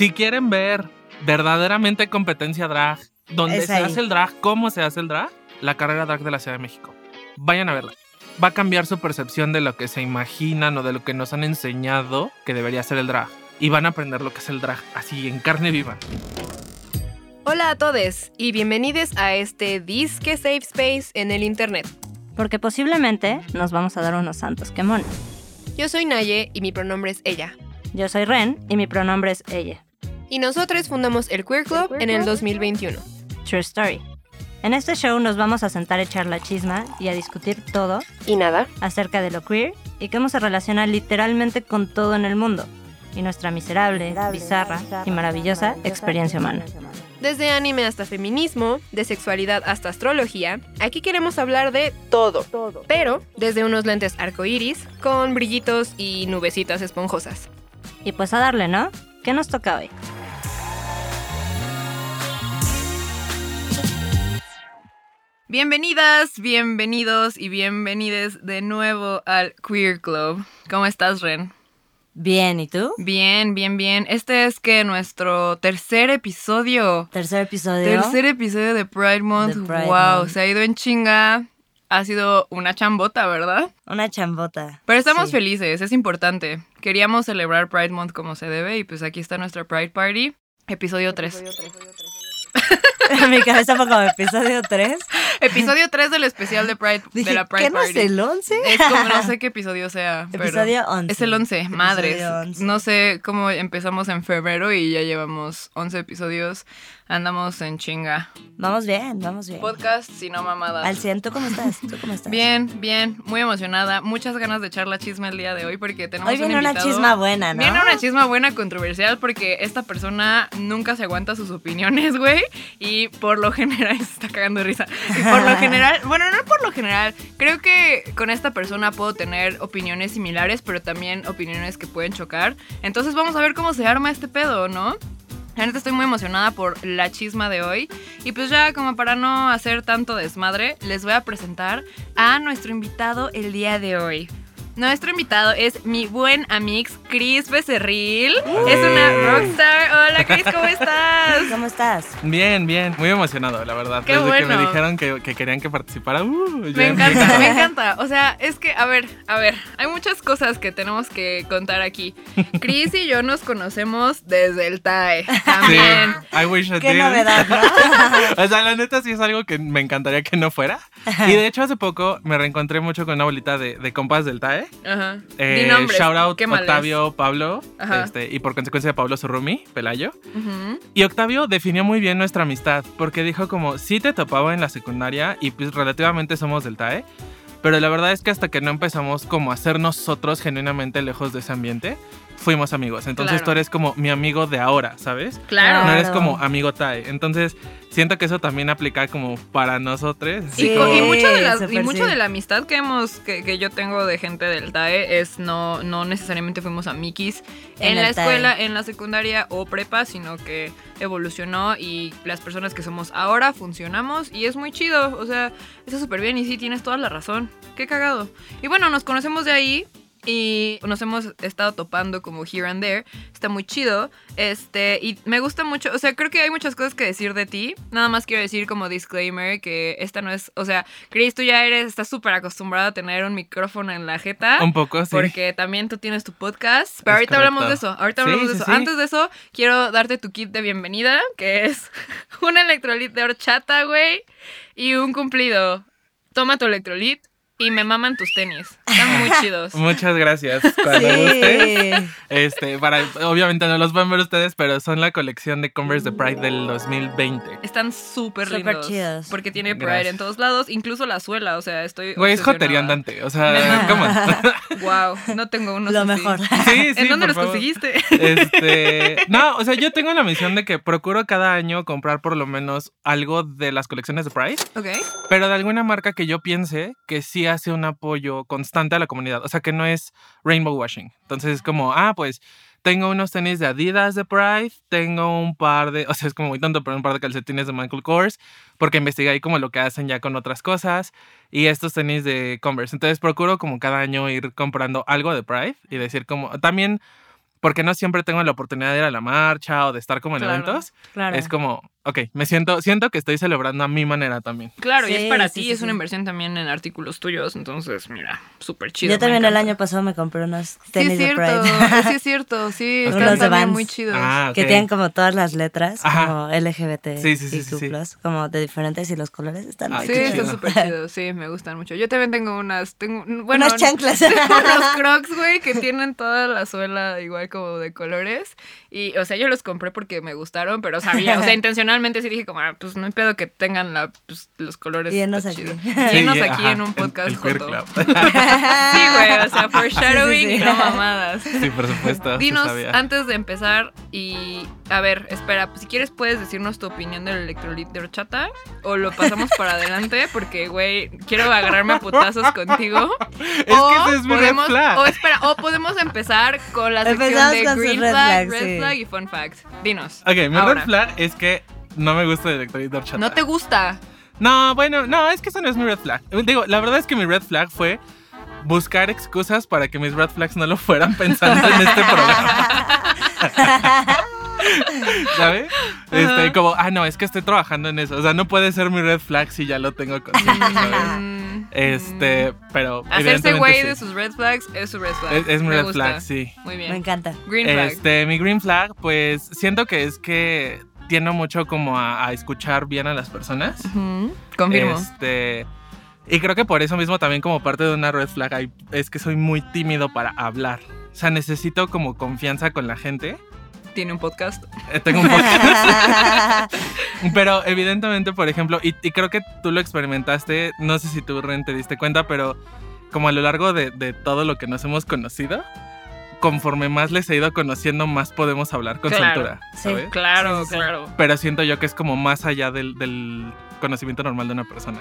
Si quieren ver verdaderamente competencia drag, donde se hace el drag, cómo se hace el drag, la carrera drag de la Ciudad de México. Vayan a verla. Va a cambiar su percepción de lo que se imaginan o de lo que nos han enseñado que debería ser el drag. Y van a aprender lo que es el drag, así en carne viva. Hola a todos y bienvenidos a este Disque Safe Space en el Internet. Porque posiblemente nos vamos a dar unos santos quemones. Yo soy Naye y mi pronombre es ella. Yo soy Ren y mi pronombre es ella. Y nosotros fundamos el Queer Club en el 2021. True story. En este show nos vamos a sentar a echar la chisma y a discutir todo Y nada, acerca de lo queer y cómo se relaciona literalmente con todo en el mundo y nuestra miserable, bizarra y maravillosa experiencia humana. desde anime hasta feminismo, de sexualidad hasta astrología, aquí queremos hablar de todo. Pero desde unos lentes arcoíris con brillitos y nubecitas esponjosas. Y pues a darle, ¿no? ¿Qué nos toca hoy? Bienvenidas, bienvenidos y bienvenides de nuevo al Queer Club. ¿Cómo estás, Ren? Bien, ¿y tú? Bien, bien, bien. Este es que nuestro tercer episodio. Tercer episodio. Tercer episodio de Pride Month. Pride wow, Month. se ha ido en chinga. Ha sido una chambota, ¿verdad? Una chambota. Pero estamos Sí. felices, es importante. Queríamos celebrar Pride Month como se debe y pues aquí está nuestra Pride Party. Episodio 3. Mi cabeza fue como episodio 3. Episodio 3 del especial de Pride Dije, de la Pride ¿qué no es Party. el 11? Es como no sé qué episodio sea. pero Episodio 11. Es el 11, Episodio madres. 11. No sé cómo empezamos en febrero y ya llevamos 11 episodios. Andamos en chinga. Vamos bien, vamos bien. Podcast, si no mamadas. Al 100, ¿tú cómo estás? ¿Tú cómo estás? Bien, bien, muy emocionada. Muchas ganas de echar la chisma el día de hoy porque tenemos Hoy viene un una chisma buena, ¿no? Viene una chisma buena controversial porque esta persona nunca se aguanta sus opiniones, güey. Y por lo general se está cagando de risa. Y por lo general, bueno, no por lo general, creo que con esta persona puedo tener opiniones similares, pero también opiniones que pueden chocar. Entonces vamos a ver cómo se arma este pedo, ¿no? La estoy muy emocionada por la chisma de hoy. Y pues ya como para no hacer tanto desmadre, les voy a presentar a nuestro invitado el día de hoy. Nuestro invitado es mi buen amix Chris Becerril. Es una rockstar. Hola Chris, ¿cómo estás? ¿Cómo estás? Bien, bien, muy emocionado, la verdad. Qué Desde que me bueno. dijeron que, que querían que participara. uh, Me en encanta, me encanta. O sea, es que, a ver, a ver, hay muchas cosas que tenemos que contar aquí. Chris y yo nos conocemos desde el TAE Sí, también. I wish I Qué did. novedad, ¿no? O sea, la neta sí es algo que me encantaría que no fuera. Y de hecho, hace poco me reencontré mucho con una bolita de, de compas del TAE. Ajá. Eh, Di nombres. shout out qué. Octavio, Pablo, Ajá. este, y por consecuencia Pablo Surrumi, Pelayo. Y Octavio definió muy bien nuestra amistad, porque dijo como, sí te topaba en la secundaria y pues relativamente somos del TAE, pero la verdad es que hasta que no empezamos como a ser nosotros genuinamente lejos de ese ambiente, fuimos amigos. Entonces Claro. tú eres como mi amigo de ahora, ¿sabes? Claro. No eres como amigo TAE. Entonces siento que eso también aplica como para nosotros. Sí, y mucho de y mucho la amistad que hemos que, que yo tengo de gente del TAE es no no necesariamente fuimos amiguis en, En la TAE. escuela, en la secundaria o prepa, sino que evolucionó y las personas que somos ahora funcionamos y es muy chido, o sea, está súper bien y sí tienes toda la razón. Qué cagado. Y bueno, nos conocemos de ahí y nos hemos estado topando como here and there. Está muy chido. Este, y me gusta mucho, o sea, creo que hay muchas cosas que decir de ti. Nada más quiero decir como disclaimer que esta no es, o sea, Chris, tú ya eres, estás súper acostumbrado a tener un micrófono en la jeta. Un poco, sí. Porque también tú tienes tu podcast. Pero Es ahorita hablamos de eso. Ahorita Sí, hablamos de sí, eso. sí. Antes de eso, quiero darte tu kit de bienvenida, que es un electrolit de horchata, güey, y un cumplido. Toma tu electrolit y me maman tus tenis. Están muy chidos. Muchas gracias. Cuando gustes. Sí. Este, para, obviamente no los pueden ver ustedes, pero son la colección de Converse de Pride del 2020. Están súper Súper lindos. chidos. Porque tiene Pride Gracias. en todos lados, incluso la suela, o sea, estoy Güey, es jotería andante. O sea. ¿cómo? Wow, no tengo unos Lo así. mejor. Sí, sí, ¿En dónde por los favor. conseguiste? Este, no, o sea, yo tengo la misión de que procuro cada año comprar por lo menos algo de las colecciones de Pride, ok. pero de alguna marca que yo piense que sí hace un apoyo constante a la comunidad, o sea, que no es rainbow washing. Entonces es como, ah, pues tengo unos tenis de Adidas de Pride, tengo un par de, o sea, es como muy tonto, pero un par de calcetines de Michael Kors, porque investigué ahí como lo que hacen ya con otras cosas, y estos tenis de Converse. Entonces procuro como cada año ir comprando algo de Pride y decir como, también porque no siempre tengo la oportunidad de ir a la marcha o de estar como en Claro. eventos, Claro. es como, ok, me siento, siento que estoy celebrando a mi manera también. Claro, y es para sí, ti, sí, es una inversión también en artículos tuyos, entonces, mira, súper chido. Yo también el año pasado me compré unos Sí, tenis es de cierto. Pride. Sí, es cierto. Sí, Unos están de también Vans. muy chidos. Ah, Que tienen como todas las letras, Ajá. como LGBT Sí, sí, sí, y sí, sí. Q+, como de diferentes y los colores están Ah, muy Sí, están súper chidos. Sí, me gustan mucho. Yo también tengo unas. Tengo, bueno, Unas chanclas. Tengo unos crocs, güey, que tienen toda la suela igual como de colores. Y, o sea, yo los compré porque me gustaron, pero sabía, o sea, intencionalmente sí dije como, ah, pues no hay pedo que tengan la, pues, los colores. Y enos está aquí. Llenos Sí, aquí ajá, en un el- podcast. El, queer joto. club. Sí, güey, o sea, foreshadowing Sí, sí, no mamadas. sí, por supuesto. Dinos sabía. antes de empezar y a ver, espera, pues, si quieres puedes decirnos tu opinión del electrolit de horchata o lo pasamos para adelante porque güey, quiero agarrarme a putazos contigo. Es o que ese es podemos. O espera, o podemos empezar con la sección De con sus green red flag, flags, red sí. flag y fun facts. Dinos. Ok, mi Ahora. red flag es que no me gusta el de horchata. No te gusta. No, bueno, no, es que eso no es mi red flag. Digo, la verdad es que mi red flag fue buscar excusas para que mis red flags no lo fueran pensando en este programa. ¿Sabes? Este, como, ah, no, es que estoy trabajando en eso. O sea, no puede ser mi red flag si ya lo tengo consciente, ¿sabes? Mm, Este, pero. Hacerse güey sí. de sus red flags es su red flag. Es, es mi Me red gusta. flag, sí. Muy Me bien. encanta. Green flag. Este, mi green flag, pues siento que es que tiendo mucho como a, a escuchar bien a las personas. Confirmo. Este. Y creo que por eso mismo también como parte de una red flag hay- es que soy muy tímido para hablar. O sea, necesito como confianza con la gente. Tiene un podcast. Eh, tengo un podcast. pero evidentemente, por ejemplo, y, y creo que tú lo experimentaste, no sé si tú, Ren, te diste cuenta, pero como a lo largo de, de todo lo que nos hemos conocido, conforme más les he ido conociendo, más podemos hablar con Claro. soltura, Sí. Claro, Sí, sí, sí. claro. Pero siento yo que es como más allá del, del conocimiento normal de una persona.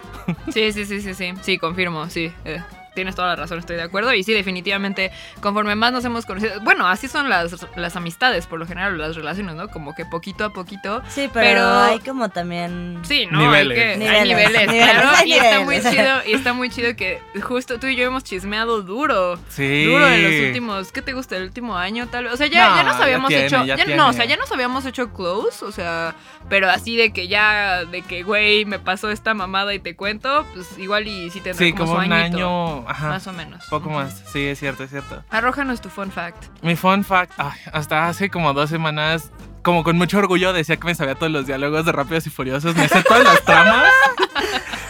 Sí, sí, sí, sí, sí. Sí, confirmo, sí. eh, tienes toda la razón, estoy de acuerdo. Y sí, definitivamente, conforme más nos hemos conocido. Bueno, así son las, las amistades, por lo general, las relaciones, ¿no? Como que poquito a poquito. Sí, pero, Pero- hay como también... Sí, ¿no? Niveles. Hay, que, hay Niveles. claro. y está muy chido. Y está muy chido que justo tú y yo hemos chismeado duro. Sí. Duro en los últimos, ¿qué te gusta? ¿El último año tal vez? O sea, ya, No, ya nos ya habíamos tiene, hecho, ya no, o sea, ya nos habíamos hecho close, o sea, pero así de que ya, de que, güey, me pasó esta mamada y te cuento, pues igual y sí tendrá Sí, como, como su un añito, Ajá. más o menos. Poco Ujú. más. Sí, es cierto, es cierto. Arrójanos tu fun fact. Mi fun fact, ay, hasta hace como dos semanas, como con mucho orgullo decía que me sabía todos los diálogos de Rápidos y Furiosos, me sé todas las tramas.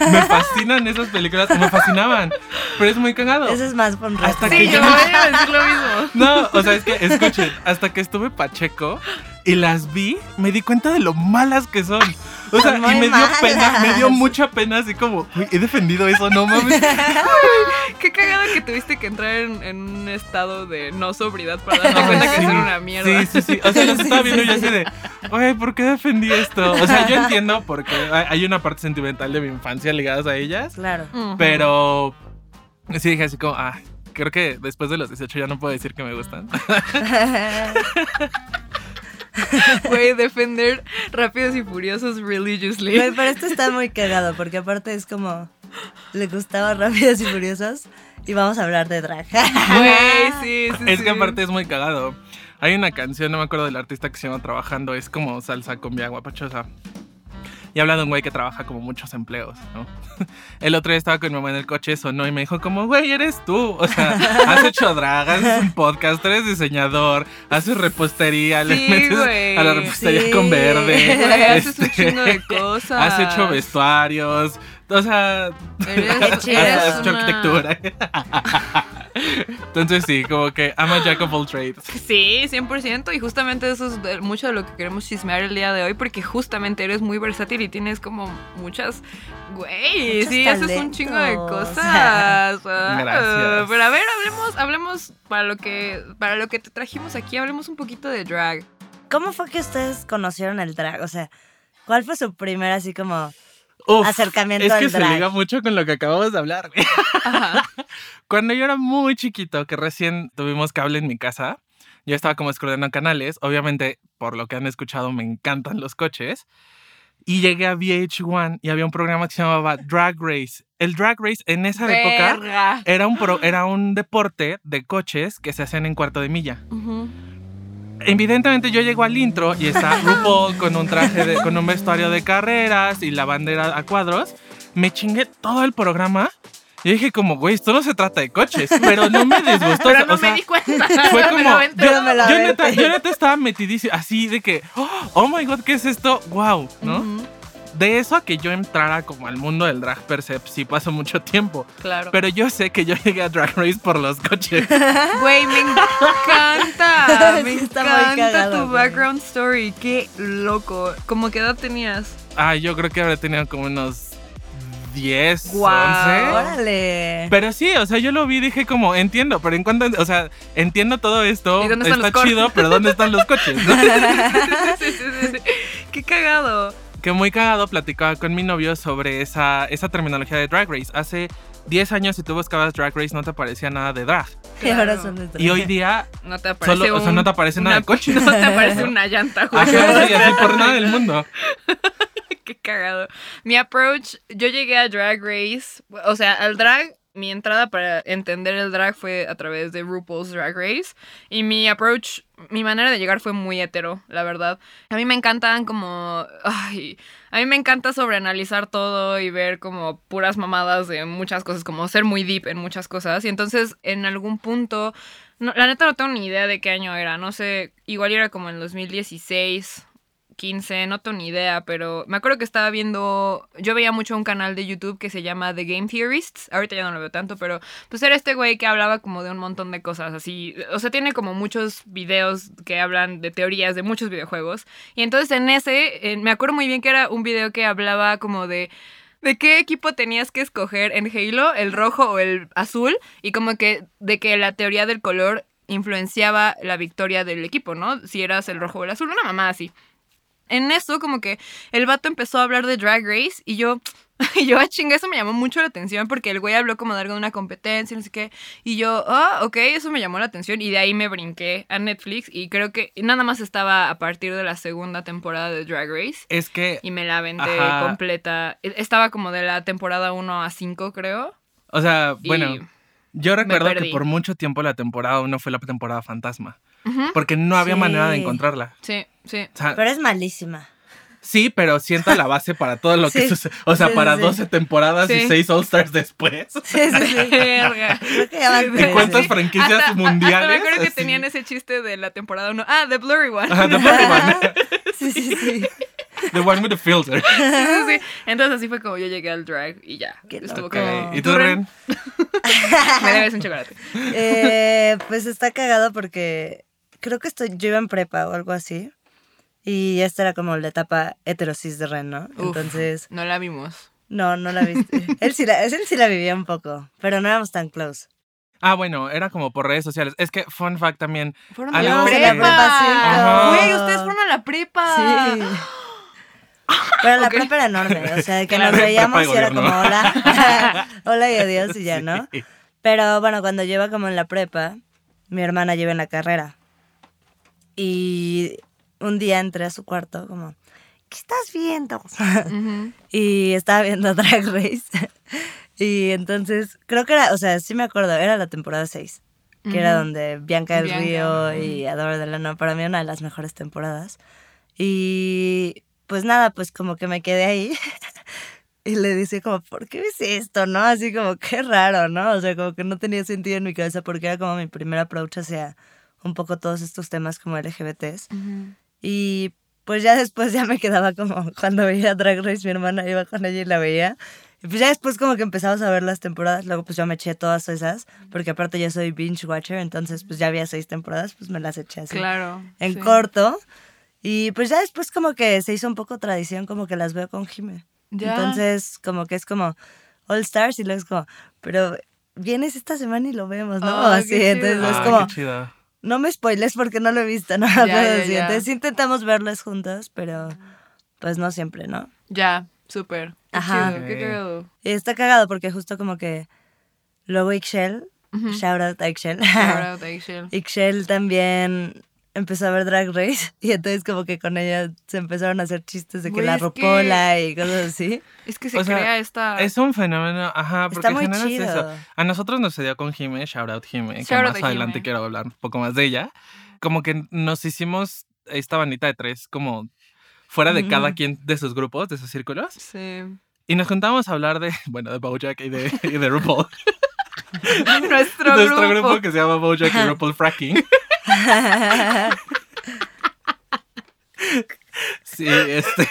me fascinan esas películas, me fascinaban. Pero es muy cagado. Eso es más por Hasta Sí, que yo yo- voy a decir lo mismo. No, o sea, es que escuchen, hasta que estuve Pacheco y las vi, me di cuenta de lo malas que son. O sea, y me dio pena, me dio mucha pena, así como, "Uy, he defendido eso, no mames. Qué cagado que tuviste que entrar en, en un estado de no sobriedad para darte cuenta que Sí, son una mierda. Sí, sí, sí. O sea, los estaba viendo y yo así de, oye, ¿por qué defendí esto? O sea, yo entiendo porque hay una parte sentimental de mi infancia ligadas a ellas, Claro. Pero sí dije así como, ah, creo que después de los 18 ya no puedo decir que me gustan. Güey, defender rápidos y furiosos religiously. Güey, pero esto está muy cagado porque aparte es como... Le gustaba Rápidos y Furiosos y vamos a hablar de drag. Güey, sí, sí. Es sí. que aparte es muy cagado. Hay una canción, no me acuerdo del artista que se llama Trabajando, es como salsa con guapachosa. Y habla de un güey que trabaja como muchos empleos, ¿no? El otro día estaba con mi mamá en el coche, sonó y me dijo como, güey, eres tú. O sea, has hecho drag, haces un podcast, eres diseñador, haces repostería, le Sí, metes güey. a la repostería Sí. con verde. Güey, haces un este, chingo de cosas. Has hecho vestuarios, o sea, una- arquitectura. Entonces sí, como que I'm a jack of all trades. Sí, 100%. Y justamente eso es de- mucho de lo que queremos chismear el día de hoy, porque justamente eres muy versátil y tienes como muchas. Güey, sí, haces un chingo de cosas. Gracias. Pero a ver, hablemos, hablemos para lo que para lo que te trajimos aquí, hablemos un poquito de drag. ¿Cómo fue que ustedes conocieron el drag? O sea, ¿cuál fue su primer así como Uf, acercamiento es que al se liga mucho con lo que acabamos de hablar. Ajá. Cuando yo era muy chiquito, que recién tuvimos cable en mi casa, yo estaba como escudando canales. Obviamente, por lo que han escuchado, me encantan los coches. Y llegué a VH1 y había un programa que se llamaba Drag Race. El Drag Race en esa época era un, pro- era un deporte de coches que se hacían en cuarto de milla. Ujú. Evidentemente yo llego al intro y está RuPaul con un traje, de, con un vestuario de carreras y la bandera a cuadros. Me chingué todo el programa. Y dije como, güey, esto no se trata de coches, pero no me disgustó. Pero no o sea, me di cuenta. fue como. Yo yo neta, yo neta estaba metidísimo, así de que, oh, oh my god, ¿qué es esto? Wow, ¿no? Ujú, De eso a que yo entrara como al mundo del drag per se, sí pasó mucho tiempo. Claro. Pero yo sé que yo llegué a Drag Race por los coches. Güey, me encanta. Me Sí, está muy encanta cagado, tu background story. Qué loco. ¿Cómo qué edad tenías? Ah, yo creo que habré tenido como unos 10, Guau. 11. Órale. Pero sí, o sea, yo lo vi y dije como, entiendo, pero en cuanto, o sea, entiendo todo esto, ¿Y dónde están está los coches? chido, pero ¿dónde están los coches? no? sí, sí, sí, sí. Qué cagado. Que muy cagado platicaba con mi novio sobre esa, esa terminología de Drag Race. Hace 10 años si tú buscabas Drag Race no te aparecía nada de drag. Y ahora son de Y hoy día, No te aparece Solo- o sea, un- no te aparece nada de coche. No te aparece una llanta, así por nada del mundo. Qué cagado. Mi approach, yo llegué a Drag Race, o sea, al drag, mi entrada para entender el drag fue a través de RuPaul's Drag Race. Y mi approach, mi manera de llegar fue muy hetero, la verdad. A mí me encantan como... Ay, a mí me encanta sobreanalizar todo y ver como puras mamadas de muchas cosas, como ser muy deep en muchas cosas. Y entonces, en algún punto... La neta no tengo ni idea de qué año era, no sé, igual era como en 2016 15, no tengo ni idea, pero me acuerdo que estaba viendo, yo veía mucho un canal de YouTube que se llama The Game Theorists, ahorita ya no lo veo tanto, pero pues era este güey que hablaba como de un montón de cosas así, o sea, tiene como muchos videos que hablan de teorías de muchos videojuegos, y entonces en ese, me acuerdo muy bien que era un video que hablaba como de... ¿De qué equipo tenías que escoger en Halo? ¿El rojo o el azul? Y como que de que la teoría del color influenciaba la victoria del equipo, ¿no? Si eras el rojo o el azul, una mamá así en eso como que el vato empezó a hablar de Drag Race y yo, y yo, a chinga, eso me llamó mucho la atención porque el güey habló como de algo de una competencia, no sé qué, y yo, ah, ok, eso me llamó la atención y de ahí me brinqué a Netflix y creo que nada más estaba a partir de la segunda temporada de Drag Race Es que, y me la aventé Ajá. completa. E- Estaba como de la temporada 1 a 5, creo. o sea, bueno, yo recuerdo que por mucho tiempo la temporada 1 fue la temporada fantasma. Porque no había Sí. manera de encontrarla. Sí, sí. O sea, Pero es malísima. sí, pero sienta la base para todo lo que sucede. O sea, Sí, para sí. 12 temporadas y Sí. 6 All-Stars después. Sí, sí, sí. ¿Y cuántas Sí. franquicias Hasta- mundiales? hasta me acuerdo que Así. tenían ese chiste de la temporada 1. Ah, The Blurry One. Ajá, the blurry one. Sí, sí, sí. The one with the filter. Sí, sí, sí. Entonces así fue como yo llegué al drag y ya. Qué Estuvo loco. cagado. ¿Y tú, Ren? Me debes un chocolate. Eh, pues está cagado porque creo que estoy, yo iba en prepa o algo así. Y esta era como la etapa heterosis de Ren, ¿no? Uf. Entonces, No la vimos. no, no la viste. él, sí la, él sí la vivía un poco, pero no éramos tan close. Ah, bueno, era como por redes sociales. Es que, fun fact también. Fueron a la prepa. prepa. Güey, ustedes fueron a la prepa. Sí. Pero la Ok. prepa era enorme, o sea, de que nos veíamos y y era como hola, hola y adiós y ya, ¿no? Sí. Pero bueno, cuando iba como en la prepa, mi hermana lleva en la carrera. Y un día entré a su cuarto como, ¿qué estás viendo? Y estaba viendo Drag Race. y entonces, creo que era, o sea, sí me acuerdo, era la temporada 6, que era donde Bianca del Bianca, Río y Adora Delano, para mí una de las mejores temporadas. Y pues nada, pues como que me quedé ahí. Y le dice como, ¿por qué ves esto? ¿No? Así como, qué raro, ¿no? O sea, como que no tenía sentido en mi cabeza porque era como mi primer approach hacia un poco todos estos temas como LGBTs. Ujú. Y pues ya después ya me quedaba como cuando veía Drag Race, mi hermana iba con ella y la veía. Y pues ya después como que empezamos a ver las temporadas, luego pues yo me eché todas esas, porque aparte yo soy binge watcher, entonces pues ya había seis temporadas, pues me las eché así Claro. en sí. corto. Y pues ya después como que se hizo un poco tradición, como que las veo con Jime. Ya. Entonces como que es como All Stars y luego es como, pero vienes esta semana y lo vemos, ¿no? Ah, así, entonces chido. es Ah, como. No me spoiles porque no lo he visto, ¿no? Ya, ya, ya. Entonces intentamos verlas juntas, pero pues no siempre, ¿no? Ya, súper. Ajá. Qué cagado. Y está cagado porque justo como que luego Ixchel, Ujú. shout out a Ixchel, Shout out, Aishel. Ixchel también empezó a ver Drag Race y entonces como que con ella se empezaron a hacer chistes de que la es que- ropola y cosas así. Es que se O sea, crea esta. Es un fenómeno, ajá, porque Está muy generas chido. eso. A nosotros nos sucedió con Jime, shout out Jime, que Shout out más adelante Jime. quiero hablar un poco más de ella. como que nos hicimos esta bandita de tres, como fuera de cada quien de sus grupos, de sus círculos. Sí. Y nos juntábamos a hablar de, bueno, de Bojack y de, y de RuPaul. Nuestro, Nuestro grupo. grupo que se llama Bojack y RuPaul Fracking. Sí, este.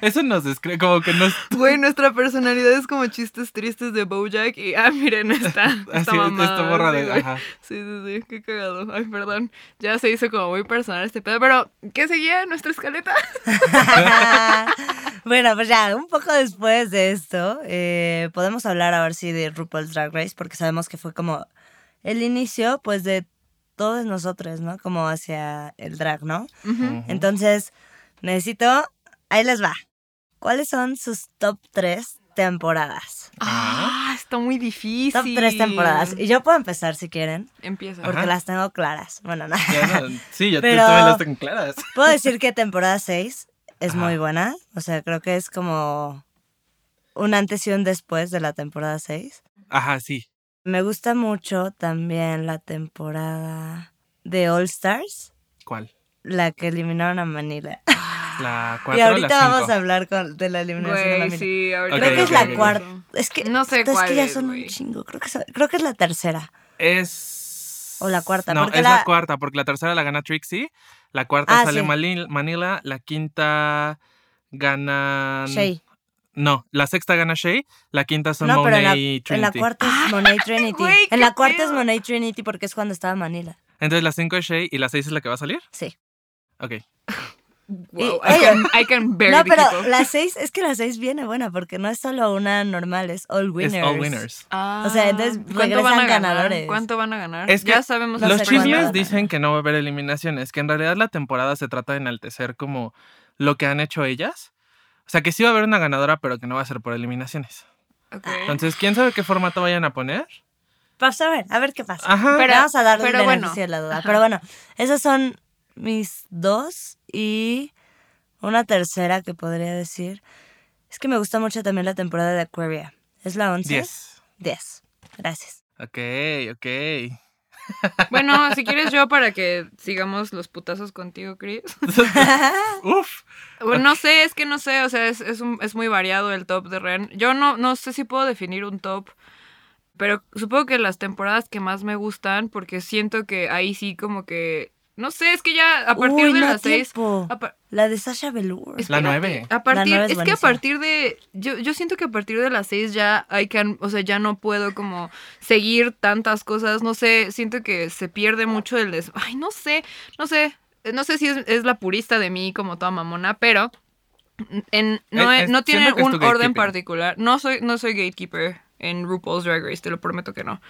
Eso nos describe, como que nos. Güey, nuestra personalidad es como chistes tristes de Bojack y ah, miren esta, esta Así, mamada. esta borra sí, de. Ajá. Sí, sí, sí, qué cagado. Ay, perdón. Ya se hizo como muy personal este pedo, pero ¿qué seguía en nuestra escaleta? bueno, pues ya, un poco después de esto, eh, podemos hablar ahora sí de RuPaul's Drag Race, porque sabemos que fue como el inicio, pues, de todos nosotros, ¿no? Como hacia el drag, ¿no? Entonces, necesito, ahí les va. ¿Cuáles son sus top 3 temporadas? Ah, está muy difícil. Top 3 temporadas. Y yo puedo empezar si quieren, Empieza. porque Ajá. las tengo claras. Bueno, no. Ya no- sí, Pero- tú también las tengo claras. Puedo decir que temporada 6 es Ajá. muy buena. O sea, creo que es como un antes y un después de la temporada 6. Ajá, sí. Me gusta mucho también la temporada de All Stars, ¿Cuál? la que eliminaron a Manila. La y cuatro o la ahorita vamos cinco. a hablar con, de la eliminación de Manila. sí, ahorita. Creo que es la cuarta. Es que, No sé es cuál que ya es, son un chingo. Creo que, es- creo que es la tercera. Es. O la cuarta, No, es la... la- cuarta, porque la tercera la gana Trixie. La cuarta Ah, sale sí. Manila. La quinta gana. Shay. No, la sexta gana Shay. La quinta son No, pero en la, Monet y en la Trinity. cuarta es Monet Trinity. en la cuarta es. Monet Trinity porque es cuando estaba Manila. Entonces la cinco es Shay y la seis es la que va a salir. Sí. Ok. Wow, Y- I, can, I can barely No, pero up. la 6, es que la 6 viene buena porque no es solo una normal, es all winners. Es all winners. Ah, O sea, entonces ¿cuánto regresan van a ganar? ganadores. ¿Cuánto van a ganar? Es que ya sabemos Los chismes dicen que no va a haber eliminaciones, que en realidad la temporada se trata de enaltecer como lo que han hecho ellas. O sea, que sí va a haber una ganadora, pero que no va a ser por eliminaciones. Entonces, ¿quién sabe qué formato vayan a poner? Vamos a ver, a ver qué pasa. Ajá. Pero- Vamos a darle pero el bueno. de la duda. Ajá. Pero bueno, esas son mis dos y una tercera que podría decir. Es que me gusta mucho también la temporada de Aquaria. ¿Es la 11? 10. 10. Gracias. Ok, ok. Bueno, si quieres yo para que sigamos los putazos contigo, Chris. Uf. Bueno, no sé, es que no sé, o sea, es, es, un- es muy variado el top de Ren. Yo no, no sé si puedo definir un top, pero supongo que las temporadas que más me gustan, porque siento que ahí sí como que... No sé, es que ya a partir Uy, de no, las seis... tiempo. La de Sasha Velour. La espérate, nueve. A partir, nueve es es, que a partir de. Yo, yo siento que a partir de las seis ya hay que. O sea, ya no puedo como seguir tantas cosas. No sé, siento que se pierde mucho el. des- Ay, no sé, no sé. No sé si es, es la purista de mí como toda mamona, pero. En, no, Es- he- es- no tiene un orden particular. No soy, no soy gatekeeper en RuPaul's Drag Race, te lo prometo que no.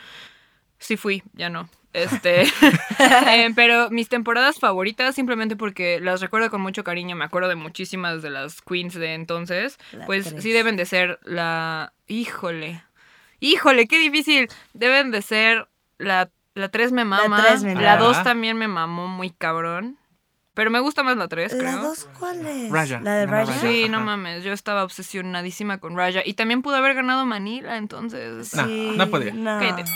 Sí fui, ya no. Este, eh, pero mis temporadas favoritas, simplemente porque las recuerdo con mucho cariño, me acuerdo de muchísimas de las queens de entonces, La pues tres. sí deben de ser la... Híjole, híjole, qué difícil. Deben de ser la... La 3 me mama, la mama. 2 también me mamó muy cabrón. Pero me gusta más la 3, ¿La creo. 2 cuál es? Raya, ¿La de Raya? Sí, no mames, yo estaba obsesionadísima con Raya. Y también pudo haber ganado Manila, entonces... No, no podía. No. Cállate.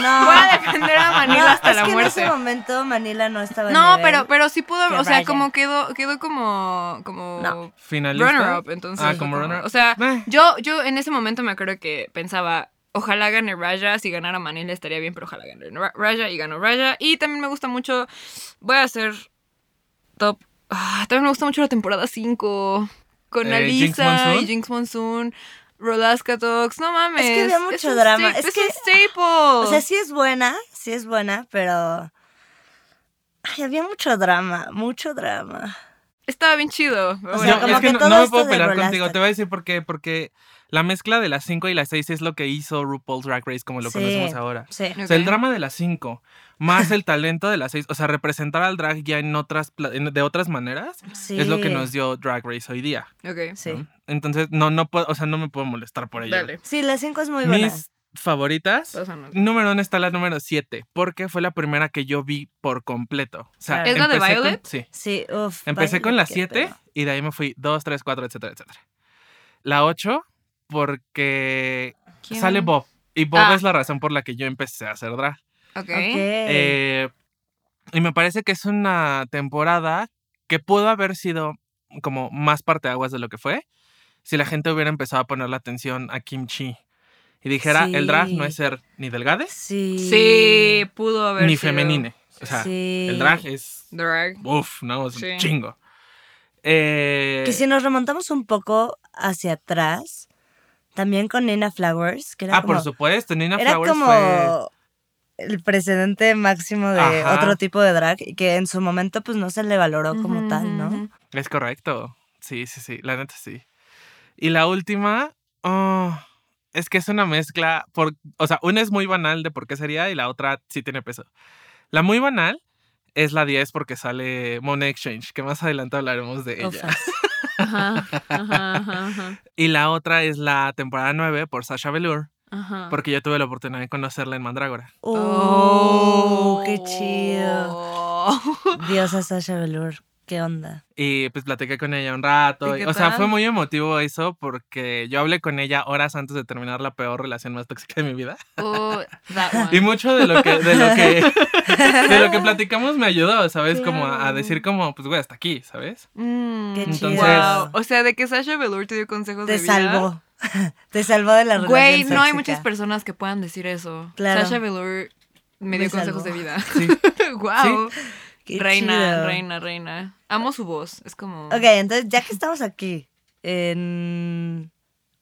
No. Voy a defender a Manila No, hasta es la que muerte. en ese momento Manila no estaba en No, nivel. pero, pero sí pudo, o sea, Raya. como quedó, quedó como, como No. Finalista. runner up, entonces. Ah, como runner. O sea, Eh. yo, yo en ese momento me acuerdo que pensaba, ojalá gane Raya, si ganara Manila estaría bien, pero ojalá gane Ra- Raya y ganó Raya. Y también me gusta mucho, voy a hacer top, ah, también me gusta mucho la temporada 5, con Eh, Alisa Monsoon. y Jinx Monsoon. Rolaska Talks, no mames. Es que había mucho drama, es Es, que- staple. O sea, sí es buena, sí es buena, pero... Ay, había mucho drama, mucho drama. Estaba bien chido. pero O bueno, sea, como es que, que no, todo no me puedo pelear contigo. Te voy a decir por qué. Porque la mezcla de las 5 y las 6 es lo que hizo RuPaul's Drag Race como lo Sí. conocemos ahora. Sí. O sea, el drama de las 5, más el talento de las 6, o sea, representar al drag ya en otras, pla- en- de otras maneras, Sí. es lo que nos dio Drag Race hoy día. Ok. Sí. ¿no? Entonces, no, no puedo, o sea, no me puedo molestar por ello. Dale. Sí, la 5 es muy buena. Mis favoritas, Pásanos. número uno está la número 7, porque fue la primera que yo vi por completo. O sea. ¿Es la de con- Violet? sí. Sí, uff. Empecé con la 7 y de ahí me fui 2, 3, 4, etcétera, etcétera. La 8 porque ¿Quién? sale Bob. Y Bob Ah. es la razón por la que yo empecé a hacer drag. Ok. Eh, Y me parece que es una temporada que pudo haber sido como más parteaguas de lo que fue si la gente hubiera empezado a poner la atención a Kimchi y dijera, el drag no es ser ni delgades Sí. Sí, pudo haber ni sido femenine. O sea, Sí. el drag es, Drag. uff, no, es Sí. un chingo. Eh, Que si nos remontamos un poco hacia atrás, también con Nina Flowers, que era ah, como, por supuesto, Nina era Flowers como fue... el precedente máximo de Ajá. otro tipo de drag y que en su momento pues no se le valoró como tal, ¿no? Es correcto. Sí, sí, sí, la neta sí. Y la última, oh, es que es una mezcla, por, o sea, una es muy banal de por qué sería y la otra sí tiene peso. La muy banal es la 10 porque sale Money Exchange, que más adelante hablaremos de ella. Ufas. Ajá, ajá, ajá, ajá, Y la otra es la temporada 9 por Sasha Velour, ajá. porque yo tuve la oportunidad de conocerla en Mandrágora. Oh, qué chido. Oh. Diosa Sasha Velour, qué onda. Y pues platiqué con ella un rato. ¿Y y- qué o sea, fue muy emotivo eso porque yo hablé con ella horas antes de terminar la peor relación más tóxica de mi vida. Oh, that one. Y mucho de lo que, de lo que, de lo que platicamos me ayudó, ¿sabes? Como a, decir como, pues güey, hasta aquí, ¿sabes? Mm, Qué chido. Wow. O sea, de que Sasha Velour te dio consejos Te de vida. salvó. Te salvó de la relación Güey, no hay muchas personas que puedan decir eso. Claro. Sasha Velour me Me dio consejos de vida. Sí. wow. Reina, chido. reina, reina. Amo su voz. Es como. Ok, entonces ya que estamos aquí en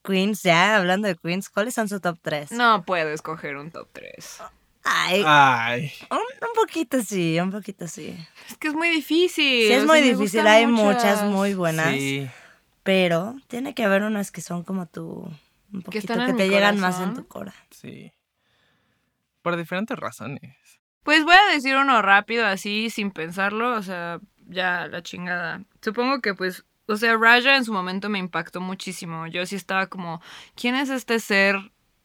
Queens, ya hablando de Queens, ¿cuáles son su top 3? No puedo escoger un top 3. Ay, Ay. un, un poquito sí, un poquito sí. Es que es muy difícil. Sí, es o muy sea, difícil, hay muchas muy buenas, Sí. Pero tiene que haber unas que son como tú, un poquito, que, están en te llegan más en tu cora. Sí. Por diferentes razones. Pues voy a decir uno rápido, así, sin pensarlo. O sea, ya la chingada. Supongo que, pues. O sea, Raja en su momento me impactó muchísimo. Yo sí estaba como, ¿quién es este ser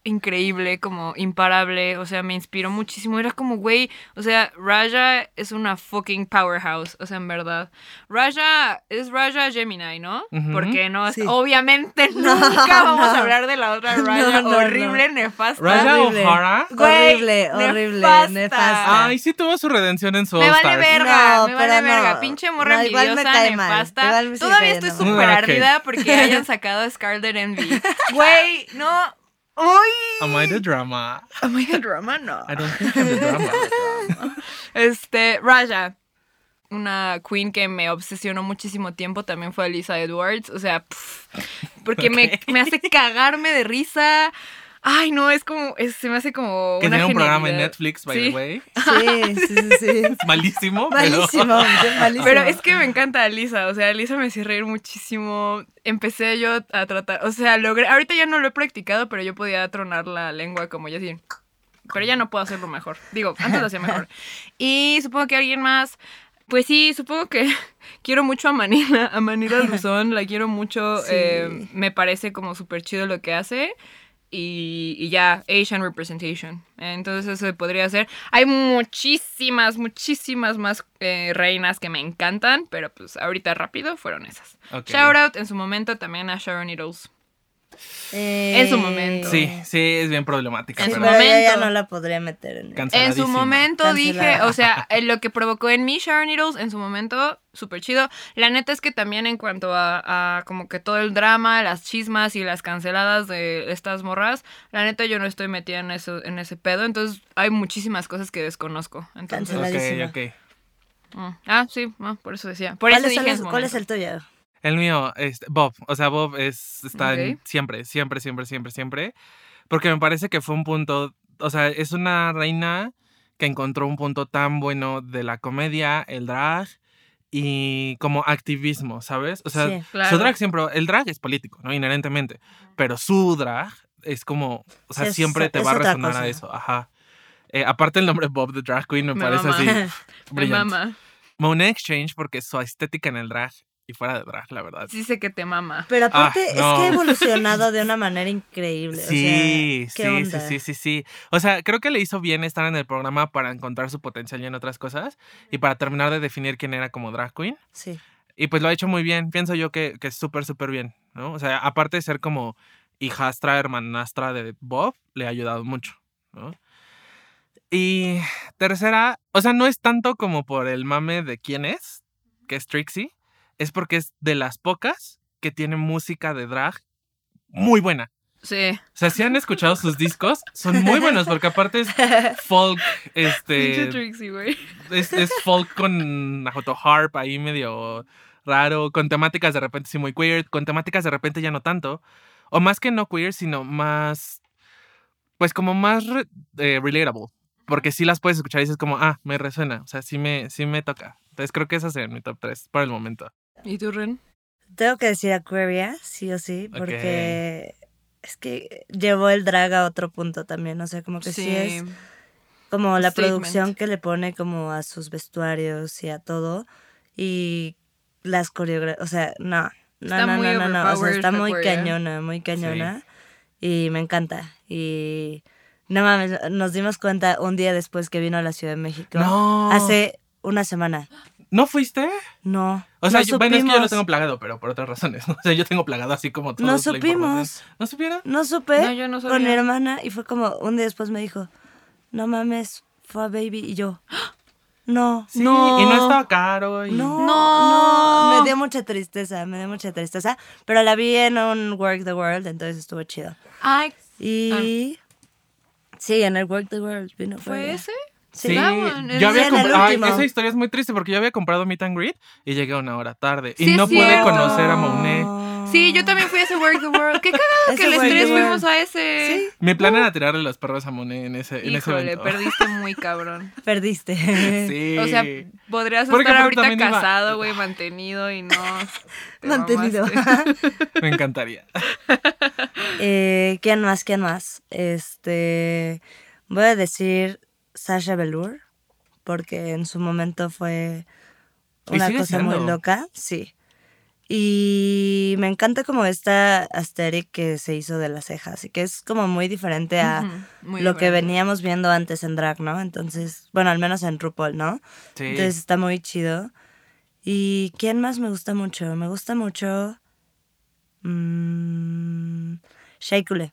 increíble, como imparable? O sea, me inspiró muchísimo. Era como, güey, o sea, Raja es una fucking powerhouse. O sea, en verdad. Raja es Raja Gemini, ¿no? Porque no, Sí. obviamente No, nunca vamos no. a hablar de la otra Raja No, no, no. horrible, nefasta. Horrible. O'Hara. Horrible, horrible, nefasta. nefasta. Ay, sí tuvo su redención en su Me vale verga, No, me vale verga. Pinche morra No, igual me envidiosa, nefasta. igual me sigue Todavía estoy súper ardida porque hayan sacado a Scarlet Envy. Güey, no. ¡Uy! Am I the drama? Am I the drama? No. I don't think I'm the drama. Este, Raja. Una queen que me obsesionó muchísimo tiempo también fue Lisa Edwards. O sea, pff, porque me, me hace cagarme de risa. Ay, no, es como, es- se me hace como que tiene un programa en. Netflix, by Sí. the way. Sí, sí, sí, sí. Malísimo, pero... Malísimo, malísimo. Pero es que me encanta Lisa, o sea, Lisa me hacía reír muchísimo. Empecé yo a tratar, o sea, logré, ahorita ya no lo he practicado, pero yo podía tronar la lengua como ya así. Pero ya no puedo hacerlo mejor. Digo, antes lo hacía mejor. Y supongo que alguien más, pues sí, supongo que quiero mucho a Manila, a Manila Luzón, la quiero mucho. Sí. eh, me parece como súper chido lo que hace. Y, y ya, Asian representation. Entonces eso podría hacer. Hay muchísimas, muchísimas más eh, reinas que me encantan, pero pues ahorita rápido fueron esas. Ok. Shout out en su momento también a Sharon Needles. Eh, en su momento. Sí, sí, es bien problemática, En su ya momento. no la podría meter en el... En su momento dije, o sea, eh, lo que provocó en mí Sharon Needles, en su momento, súper chido. La neta es que también en cuanto a, a como que todo el drama, las chismas y las canceladas de estas morras, la neta yo no estoy metida en eso, en ese pedo, entonces hay muchísimas cosas que desconozco. Entonces, Ok, ok. mm, ah, sí, ah, por eso decía. Por ¿Cuál, eso es, dije el, ¿Cuál es el tuyo? El mío, este, Bob. O sea, Bob es, está en- Ok. siempre, siempre, siempre, siempre, siempre. Porque me parece que fue un punto. O sea, es una reina que encontró un punto tan bueno de la comedia, el drag y como activismo, ¿sabes? O sea, Sí. Claro. su drag siempre. El drag es político, ¿no? Inherentemente. Pero su drag es como. O sea, es- siempre te es va a resonar a cosa. eso. Ajá. Eh, aparte, el nombre Bob the Drag Queen me, Me parece mama. así. Me brillante. mama. Monet Exchange, porque su estética en el drag y fuera de drag, la verdad. Sí sé que te mama. Pero aparte Ah, es no. que ha evolucionado de una manera increíble. Sí, o sea, ¿qué sí, onda? sí, sí, sí, sí. O sea, creo que le hizo bien estar en el programa para encontrar su potencial y en otras cosas y para terminar de definir quién era como drag queen. Sí. Y pues lo ha hecho muy bien. Pienso yo que, que es súper, súper bien, ¿no? O sea, aparte de ser como hijastra, hermanastra de Bob, le ha ayudado mucho, ¿no? Y tercera, o sea, no es tanto como por el mame de quién es, que es Trixie, es porque es de las pocas que tiene música de drag muy buena. Sí. O sea, si han escuchado sus discos, son muy buenos porque aparte es folk, este, Trixie, es, es folk con harp ahí medio raro, con temáticas de repente sí muy queer, con temáticas de repente ya no tanto, o más que no queer, sino más, pues como más re- eh, relatable, porque sí las puedes escuchar y dices como, ah, me resuena, o sea, sí me, sí me toca. Entonces creo que esa sería mi top 3 por el momento. ¿Y tú, Ren? Tengo que decir Aquaria, sí o sí, porque es que llevó el drag a otro punto también, o sea, como que sí, es como la Statement. producción que le pone como a sus vestuarios y a todo y las coreografías, o sea, no, no, Está no, muy no, no, no, o sea, está muy Aquaria. cañona, muy cañona y me encanta y no mames, nos dimos cuenta un día después que vino a la Ciudad de México, No. hace una semana, ¿No fuiste? no, O sea, no yo- bueno, es que yo lo tengo plagado, pero por otras razones. O sea, yo tengo plagado así como todo. No supimos. ¿No supieron? No supe No, yo no con mi sabía. hermana y fue como un día después me dijo, no mames, fue a Baby y yo, no, Sí, no, y no estaba caro. Y... no, No. no, me dio mucha tristeza, me dio mucha tristeza, pero la vi en un Work the World, entonces estuvo chido. Ay, Y sí, en el Work the World vino. ¿fue ese? Sí, Ah, bueno, yo había. Ay, esa historia es muy triste porque yo había comprado Meet and Greet y llegué una hora tarde. Sí, y no pude conocer a Monet. Sí, yo también fui a ese Work the World. Qué cagado que los tres fuimos a ese. Sí. Mi plan era tirarle los perros a Monet en ese, en ese evento. perdiste muy cabrón. Perdiste. Sí. O sea, podrías Porque estar ahorita casado, güey, mantenido y no. te Mantenido. Me encantaría. Eh, ¿Quién más? ¿Quién más? Este. Voy a decir Sasha Velour, porque en su momento fue una cosa muy loca, sí. Y me encanta como esta aesthetic que se hizo de las cejas, y que es como muy diferente a muy lo que veníamos viendo antes en drag, ¿no? Entonces, bueno, al menos en RuPaul, ¿no? Sí. Entonces está muy chido. ¿Y quién más me gusta mucho? Me gusta mucho. Mmm, Shea Coulee.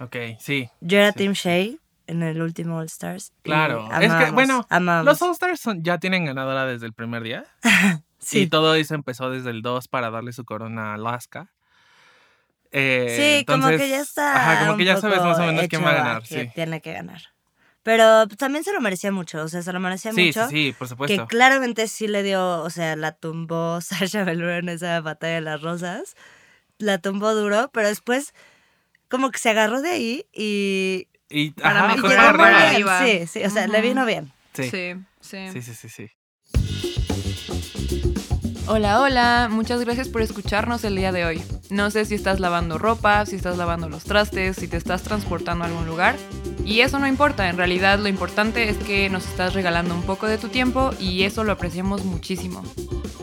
ok, sí. Yo era Sí. Team Shea en el último All Stars. Claro. es que, amamos, bueno, amamos. los All-Stars son- ya tienen ganadora desde el primer día. sí. Y todo eso empezó desde el 2 para darle su corona a Alaska. Eh, Sí, como que ya está. Ajá, como que ya sabes más o menos quién va a ganar. que Sí, Tiene que ganar. Pero también se lo merecía mucho, o sea, se lo merecía sí, sí, mucho. sí, por Que supuesto. claramente sí le dio, o sea, la tumbó Sasha Velour en esa batalla de las rosas. La tumbó duro, pero después como que se agarró de ahí y, Y, Para ajá, y fue mejorar bien. Sí, sí, o sea, le vino bien. Sí, Sí, sí. sí, sí, sí, sí. Hola, hola, muchas gracias por escucharnos el día de hoy. No sé si estás lavando ropa, si estás lavando los trastes, si te estás transportando a algún lugar. Y eso no importa, en realidad lo importante es que nos estás regalando un poco de tu tiempo y eso lo apreciamos muchísimo.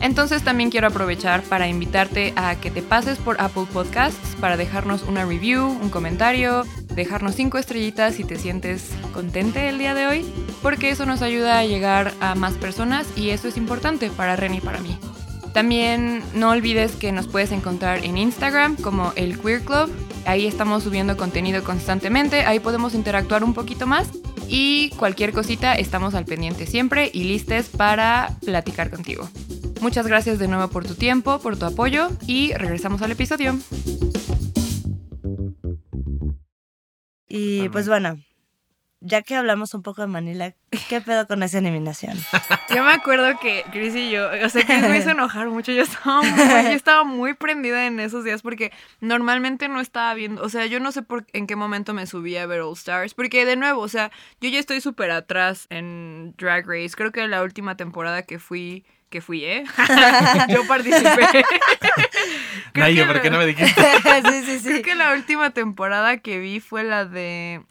Entonces también quiero aprovechar para invitarte a que te pases por Apple Podcasts para dejarnos una review, un comentario, dejarnos cinco estrellitas si te sientes contente el día de hoy, porque eso nos ayuda a llegar a más personas y eso es importante para Ren y para mí. También no olvides que nos puedes encontrar en Instagram como el Queer Club. Ahí estamos subiendo contenido constantemente, ahí podemos interactuar un poquito más y cualquier cosita estamos al pendiente siempre y listes para platicar contigo. Muchas gracias de nuevo por tu tiempo, por tu apoyo y regresamos al episodio. Y pues bueno, ya que hablamos un poco de Manila, ¿qué pedo con esa eliminación? Yo me acuerdo que Chris y yo, o sea, Chris me hizo enojar mucho. Yo estaba, muy, yo estaba muy prendida en esos días porque normalmente no estaba viendo, o sea, yo no sé por en qué momento me subí a ver All Stars, porque de nuevo, o sea, yo ya estoy súper atrás en Drag Race. Creo que la última temporada que fui, que fui, ¿eh? yo participé. Creo Nayo, que ¿por qué la- no me dijiste? sí, sí, Creo que la última temporada que vi fue la de.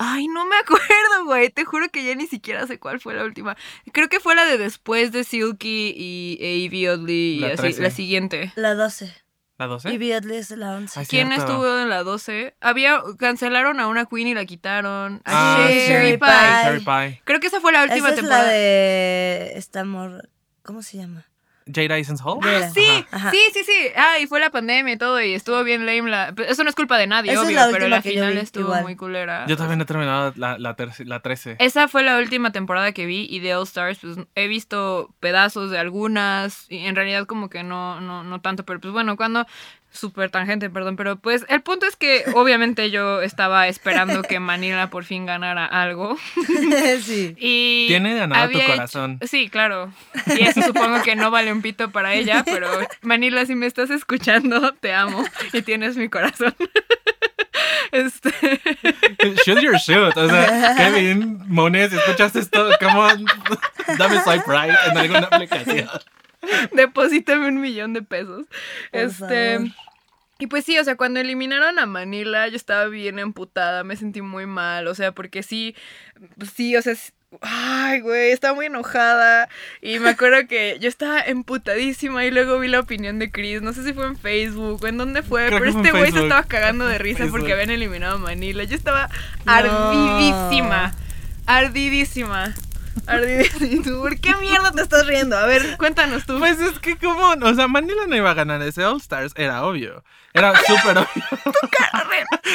Ay, no me acuerdo, güey. Te juro que ya ni siquiera sé cuál fue la última. Creo que fue la de después de Silky y Avi Oddly y La así, 13. la siguiente. La 12. ¿La 12? Y Beatley es la 11. Ay, ¿Quién cierto. estuvo en la 12? Había cancelaron a una Queen y la quitaron. A Ah, Sherry Sherry Pie. Pie. Cherry Pie. Creo que esa fue la última Esa es temporada. la de esta amor. ¿Cómo se llama? Jada Essence Hall. Jada. Sí, Ajá. sí, sí, sí. Ah, y fue la pandemia y todo, y estuvo bien lame. La... pero Eso no es culpa de nadie, Esa es obvio, la pero la que yo final vi, estuvo igual. muy culera. Yo también he terminado la, la, la 13. Esa fue la última temporada que vi y de All Stars, pues he visto pedazos de algunas y en realidad como que no, no, no tanto, pero pues bueno, cuando... Súper tangente, perdón, pero pues el punto es que obviamente yo estaba esperando que Manila por fin ganara algo sí. y... Tiene ganado tu hecho- corazón. Sí, claro. Y eso supongo que no vale un pito para ella, pero Manila, si me estás escuchando, te amo y tienes mi corazón. Este, Shoot your shoot. O sea, Kevin, Monet, si escuchas esto, come on, dame swipe right en alguna aplicación. deposítame un millón de pesos. Por este. favor. Y pues sí, o sea, cuando eliminaron a Manila, yo estaba bien emputada, me sentí muy mal, o sea, porque sí, sí, o sea, sí- ay, güey, estaba muy enojada y me acuerdo que yo estaba emputadísima y luego vi la opinión de Chris, no sé si fue en Facebook o en dónde fue, Creo pero fue este güey se estaba cagando de risa Facebook. porque habían eliminado a Manila, yo estaba No. ardidísima, ardidísima. Ardidísima. ¿Tú ¿Por qué mierda te estás riendo? A ver, cuéntanos tú. Pues es que como, o sea, Manila no iba a ganar ese All Stars, era obvio. Era súper obvio.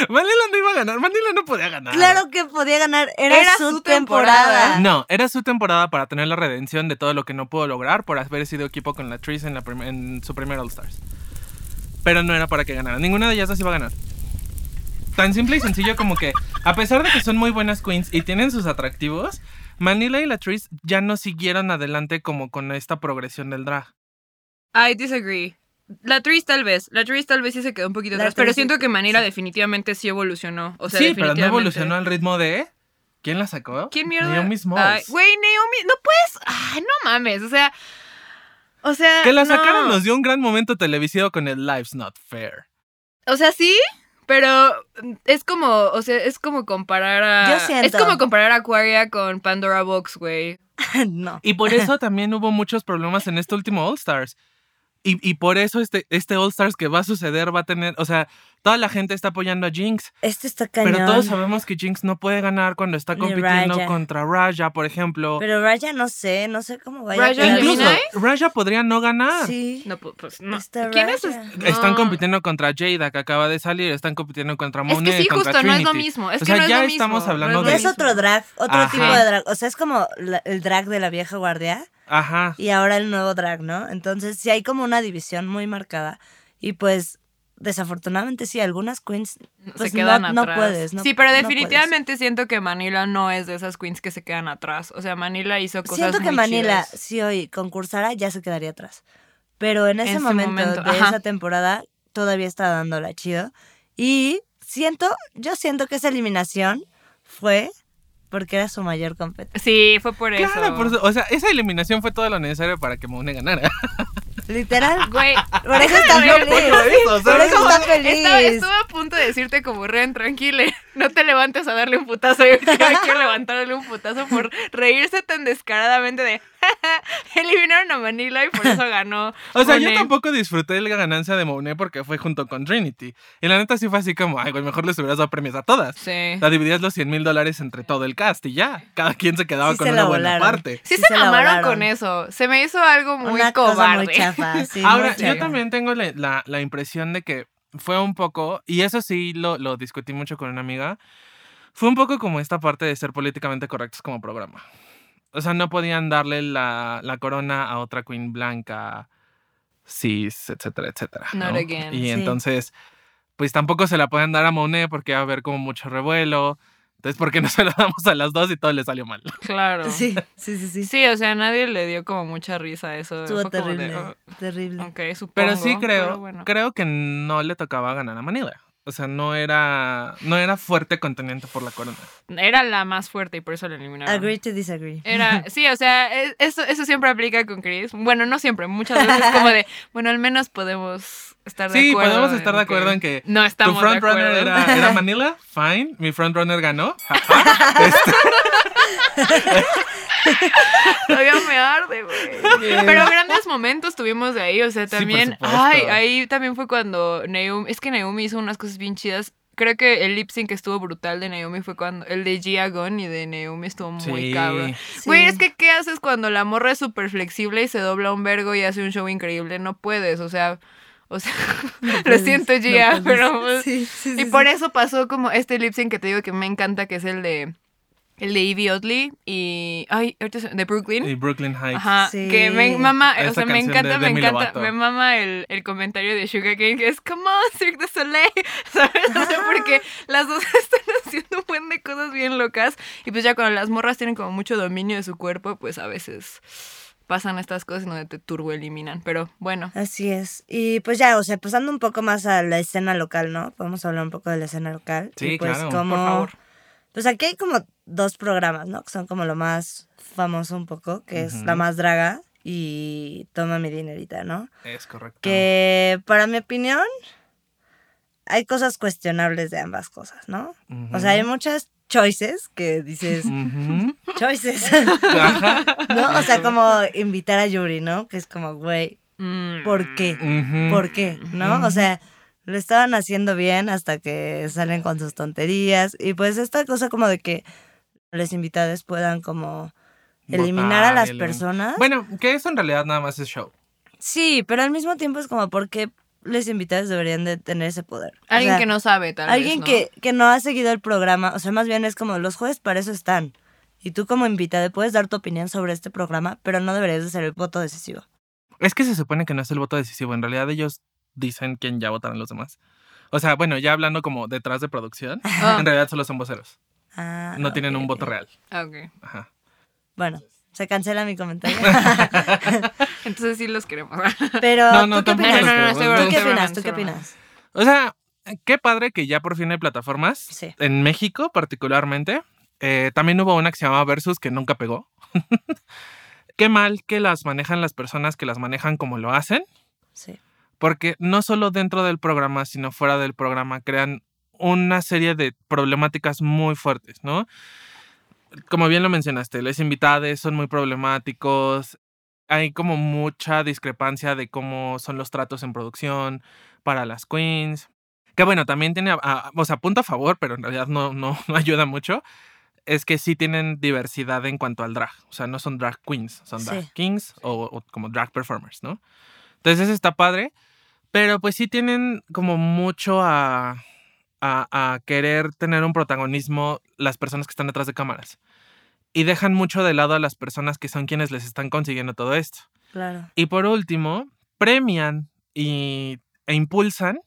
Manila no iba a ganar, Manila no podía ganar. Claro que podía ganar. Era, Era su, su temporada. temporada. No, era su temporada para tener la redención de todo lo que no pudo lograr por haber sido equipo con la Tris en, la prim- en su primer All Stars. Pero no era para que ganara. Ninguna de ellas dos iba a ganar. Tan simple y sencillo como que, a pesar de que son muy buenas queens y tienen sus atractivos, Manila y la Tris ya no siguieron adelante como con esta progresión del drag. I disagree. La Tris tal vez, la Tris tal vez sí se quedó un poquito atrás, pero siento que Manila definitivamente sí evolucionó. O sea, sí, pero no evolucionó al ritmo de... ¿Quién la sacó? ¿Quién mierda? Naomi Smalls. Güey, Naomi, no puedes. Ay, no mames, o sea. O sea. que la no. sacaron nos dio un gran momento televisivo con el Life's Not Fair. O sea, sí, pero es como, o sea, es como comparar a. Yo siento. Es como comparar a Aquaria con Pandora Box, güey. no. Y por eso también hubo muchos problemas en este último All Stars. Y, y por eso este, este All Stars que va a suceder va a tener, o sea, toda la gente está apoyando a Jinx, Este está cañón. pero todos sabemos que Jinx no puede ganar cuando está compitiendo Raya. contra Raja, por ejemplo. Pero Raya no sé, no sé cómo vaya Raya a. Incluso? Raja podría no ganar. Sí. No, pu- pues no. Está ¿Quién es? Raya. Están No. compitiendo contra Jada, que acaba de salir, están compitiendo contra Es que Monet, sí, justo, no es lo mismo. Es o que no es ya lo mismo, estamos no hablando es de... Es otro drag, otro Ajá. tipo de drag. O sea, es como la- el drag de la vieja guardia Ajá. y ahora el nuevo drag, ¿no? Entonces sí hay como una división muy marcada. Y pues, desafortunadamente sí, algunas queens pues, se quedan no, no atrás. puedes. no- sí, pero no definitivamente siento que Manila no es de esas queens que se quedan atrás. O sea, Manila hizo cosas Siento que muy Manila, chidas. si hoy concursara, ya se quedaría atrás. Pero en ese momento, momento, de ajá. esa temporada todavía está dándola chido. Y siento, yo siento que esa eliminación fue porque era su mayor competencia. Sí, fue por eso. Claro, por o sea, esa eliminación fue todo lo necesario para que Monet ganara. Literal. Güey, Por eso está feliz. eso, Por eso está Estaba, feliz. estuve a punto de decirte como Ren, tranquile, no te levantes a darle un putazo. Yo hay que levantarle un putazo por reírse tan descaradamente de eliminaron a Manila y por eso ganó. O sea, yo Monet". tampoco disfruté la ganancia de Monet porque fue junto con Trinity. Y la neta sí fue así como, ay, güey, mejor les hubieras dado premios a todas. Sí. La dividías los 100 mil dólares entre todo el cast y ya. Cada quien se quedaba Sí con se una la buena volaron. parte. Sí, Sí se, se volaron. con eso. Se me hizo algo muy Una cosa cobarde. muy chafa. Sí, Ahora, muy yo también tengo la, la- la impresión de que fue un poco, y eso sí lo, lo discutí mucho con una amiga, fue un poco como esta parte de ser políticamente correctos como programa. O sea, no podían darle la, la corona a otra queen blanca, cis, etcétera, etcétera. Not ¿no? again. Y Sí. entonces, pues tampoco se la pueden dar a Monet porque va a haber como mucho revuelo. Entonces, ¿por qué no se la damos a las dos y todo le salió mal? Claro. Sí, sí, sí, sí. Sí, o sea, nadie le dio como mucha risa a eso. Estuvo Fue como de, terrible, "Oh, terrible. ok, supongo. Pero sí creo, pero bueno. creo que no le tocaba ganar a Manila. O sea, no era, no era fuerte contendiente por la corona. Era la más fuerte y por eso la eliminaron. Agree to disagree. Era, sí, o sea, es- eso, eso siempre aplica con Chris. Bueno, no siempre, muchas veces como de, bueno, al menos podemos estar de Sí, acuerdo. podemos estar de acuerdo en que no Tu estamos de frontrunner era, era Manila, fine. Mi frontrunner ganó. jaja. Este, Todavía me arde, güey. Pero grandes momentos tuvimos de ahí, o sea, Sí, también, ay, ahí también fue cuando Naomi, es que Naomi hizo unas cosas bien chidas. creo que el lip sync que estuvo brutal de Naomi fue cuando el de Gia Gunn y de Naomi estuvo muy Sí. cabrón. Sí. Güey, es que ¿qué haces cuando la morra es súper flexible y se dobla un vergo y hace un show increíble? No puedes, o sea, o sea, lo puedes, siento no Gia, puedes. pero pues, Sí, sí, y sí, por sí. eso pasó como este lip sync que te digo que me encanta, que es el de el de Evie Oddly y ay, de Brooklyn. Y Brooklyn Heights. Ajá, Sí. que me mama, o sea, me encanta, de me Demi encanta, Lovato. me mama el, el comentario de Sugar Cane que es Come on, Cirque du Soleil, ¿sabes? O sea, porque las dos están haciendo un buen de cosas bien locas y pues ya cuando las morras tienen como mucho dominio de su cuerpo, pues a veces pasan estas cosas donde te turbo eliminan, pero bueno. Así es. Y pues ya, o sea, pasando un poco más a la escena local, ¿no? Podemos hablar un poco de la escena local. Sí, Y, pues, claro. Como, Por favor. Pues aquí hay como dos programas, ¿no? Que son como lo más famoso un poco, que es La. Más Draga y Toma mi dinerita, ¿no? Es correcto. Que para mi opinión hay cosas cuestionables de ambas cosas, ¿no? O sea, hay muchas choices que dices, choices. ¿no? O sea, como invitar a Yuri, ¿no? Que es como, güey, Mm. ¿por qué? ¿Por qué? ¿No? O sea, lo estaban haciendo bien hasta que salen con sus tonterías. Y pues esta cosa como de que los invitados puedan como eliminar a las personas. Bueno, que eso en realidad nada más es show. Sí, pero al mismo tiempo es como, ¿por qué los invitados deberían de tener ese poder? O Alguien sea, que no sabe, tal Alguien vez, ¿no? que, que no ha seguido el programa, o sea, más bien es como los jueces para eso están. Y tú como invitado puedes dar tu opinión sobre este programa, pero no deberías de ser el voto decisivo. Es que se supone que no es el voto decisivo. En realidad ellos dicen quién ya votaron los demás. O sea, bueno, ya hablando como detrás de producción, Ah. en realidad solo son voceros. Ah, No tienen un voto real. Ah, ok. Ajá. Bueno, se cancela mi comentario. Entonces sí los queremos. pero, No, no, ¿tú qué opinas? No, no, no, los seguro, ¿Tú qué seguramente, opinas? ¿Tú qué seguramente. opinas? O sea, qué padre que ya por fin hay plataformas. Sí. En México, particularmente. Eh, también hubo una que se llamaba Versus que nunca pegó. qué mal que las manejan las personas que las manejan como lo hacen. Sí. Porque no solo dentro del programa, sino fuera del programa, crean una serie de problemáticas muy fuertes, ¿no? Como bien lo mencionaste, los invitados son muy problemáticos. Hay como mucha discrepancia de cómo son los tratos en producción para las queens. Que bueno, también tiene, a- a- o sea, punto a favor, pero en realidad no, no, no ayuda mucho. Es que sí tienen diversidad en cuanto al drag. O sea, no son drag queens, son drag Sí. kings o, o como drag performers, ¿no? Entonces eso está padre. Pero pues sí tienen como mucho a, a, a querer tener un protagonismo las personas que están detrás de cámaras. Y dejan mucho de lado a las personas que son quienes les están consiguiendo todo esto. Claro. Y por último, premian y, e impulsan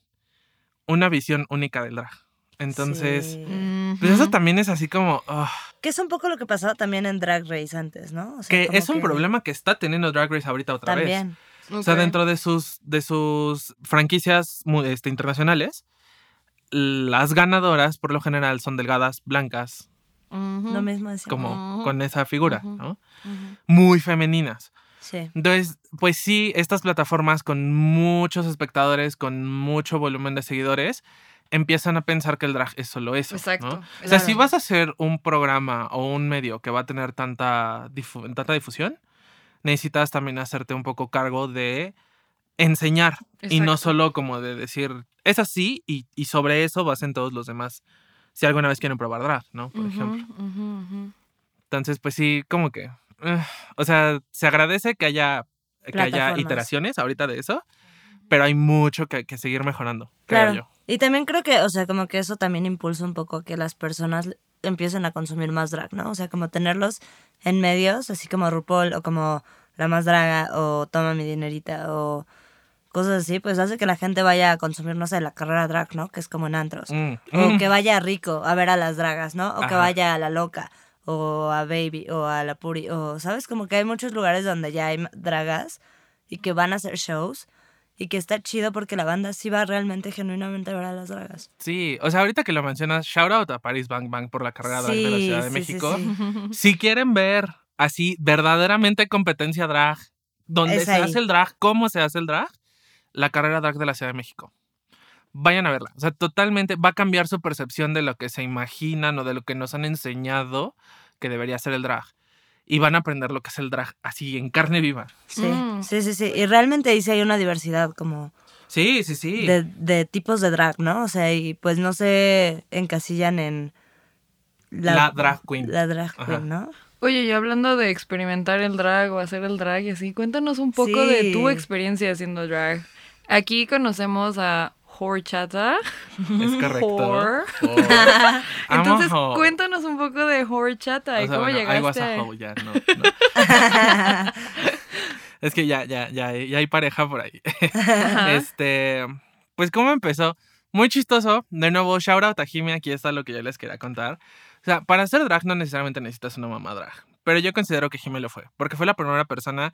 una visión única del drag. Entonces, Sí. pues eso también es así como... ah, Que es un poco lo que pasaba también en Drag Race antes, ¿no? O sea, que es un que problema que está teniendo Drag Race ahorita otra vez. También. O sea, dentro de sus, de sus franquicias este, internacionales, las ganadoras por lo general son delgadas, blancas, Lo mismo decía. como con esa figura. ¿no? Muy femeninas. Sí. Entonces, pues sí, estas plataformas con muchos espectadores, con mucho volumen de seguidores, empiezan a pensar que el drag es solo eso. ¿no? Exacto, O sea, si vas a hacer un programa o un medio que va a tener tanta, difu- tanta difusión, necesitas también hacerte un poco cargo de enseñar y no solo como de decir, es así y, y sobre eso basen todos los demás. Si alguna vez quieren probar drag, ¿no? Por ejemplo. Entonces, pues sí, como que. eh, o sea, se agradece que haya, que haya iteraciones ahorita de eso, pero hay mucho que, que seguir mejorando, creo Claro. yo. Y también creo que, o sea, como que eso también impulsa un poco que las personas empiecen a consumir más drag, ¿no? O sea, como tenerlos en medios, así como RuPaul o como La Más Draga o Toma mi dinerita o cosas así, pues hace que la gente vaya a consumir, no sé, la carrera drag, ¿no? Que es como en antros. Mm, O mm. que vaya a Rico a ver a las dragas, ¿no? O que Ajá. vaya a La Loca o a Baby o a La Puri o, ¿sabes? Como que hay muchos lugares donde ya hay dragas y que van a hacer shows y que está chido porque la banda sí va realmente genuinamente a ver a las dragas. Sí, o sea, ahorita que lo mencionas, shout out a Paris Bang Bang por la carrera drag de la Ciudad de sí, sí, México. sí. Si quieren ver así verdaderamente competencia drag, donde Es se ahí. hace el drag, cómo se hace el drag, la carrera drag de la Ciudad de México. Vayan a verla. O sea, totalmente va a cambiar su percepción de lo que se imaginan o de lo que nos han enseñado que debería ser el drag. Y van a aprender lo que es el drag así en carne viva. Sí, Mm. sí, sí, sí. Y realmente ahí sí hay una diversidad como Sí, sí, sí. de, de tipos de drag, ¿no? O sea, y pues no se encasillan en La drag queen. La drag Ajá. queen, ¿no? Oye, y hablando de experimentar el drag o hacer el drag y así, cuéntanos un poco de tu experiencia haciendo drag. Aquí conocemos a Horchata. Es correcto. Whore. Entonces, cuéntanos un poco de Horchata y O sea, cómo bueno, I was a a- hoe, ya, no, no. es que ya, ya, ya, ya hay pareja por ahí. Ajá. Este, pues cómo empezó. Muy chistoso. De nuevo, shout out a Jimmy, aquí está lo que yo les quería contar. O sea, para hacer drag no necesariamente necesitas una mamá drag. Pero yo considero que Jimmy lo fue. Porque fue la primera persona.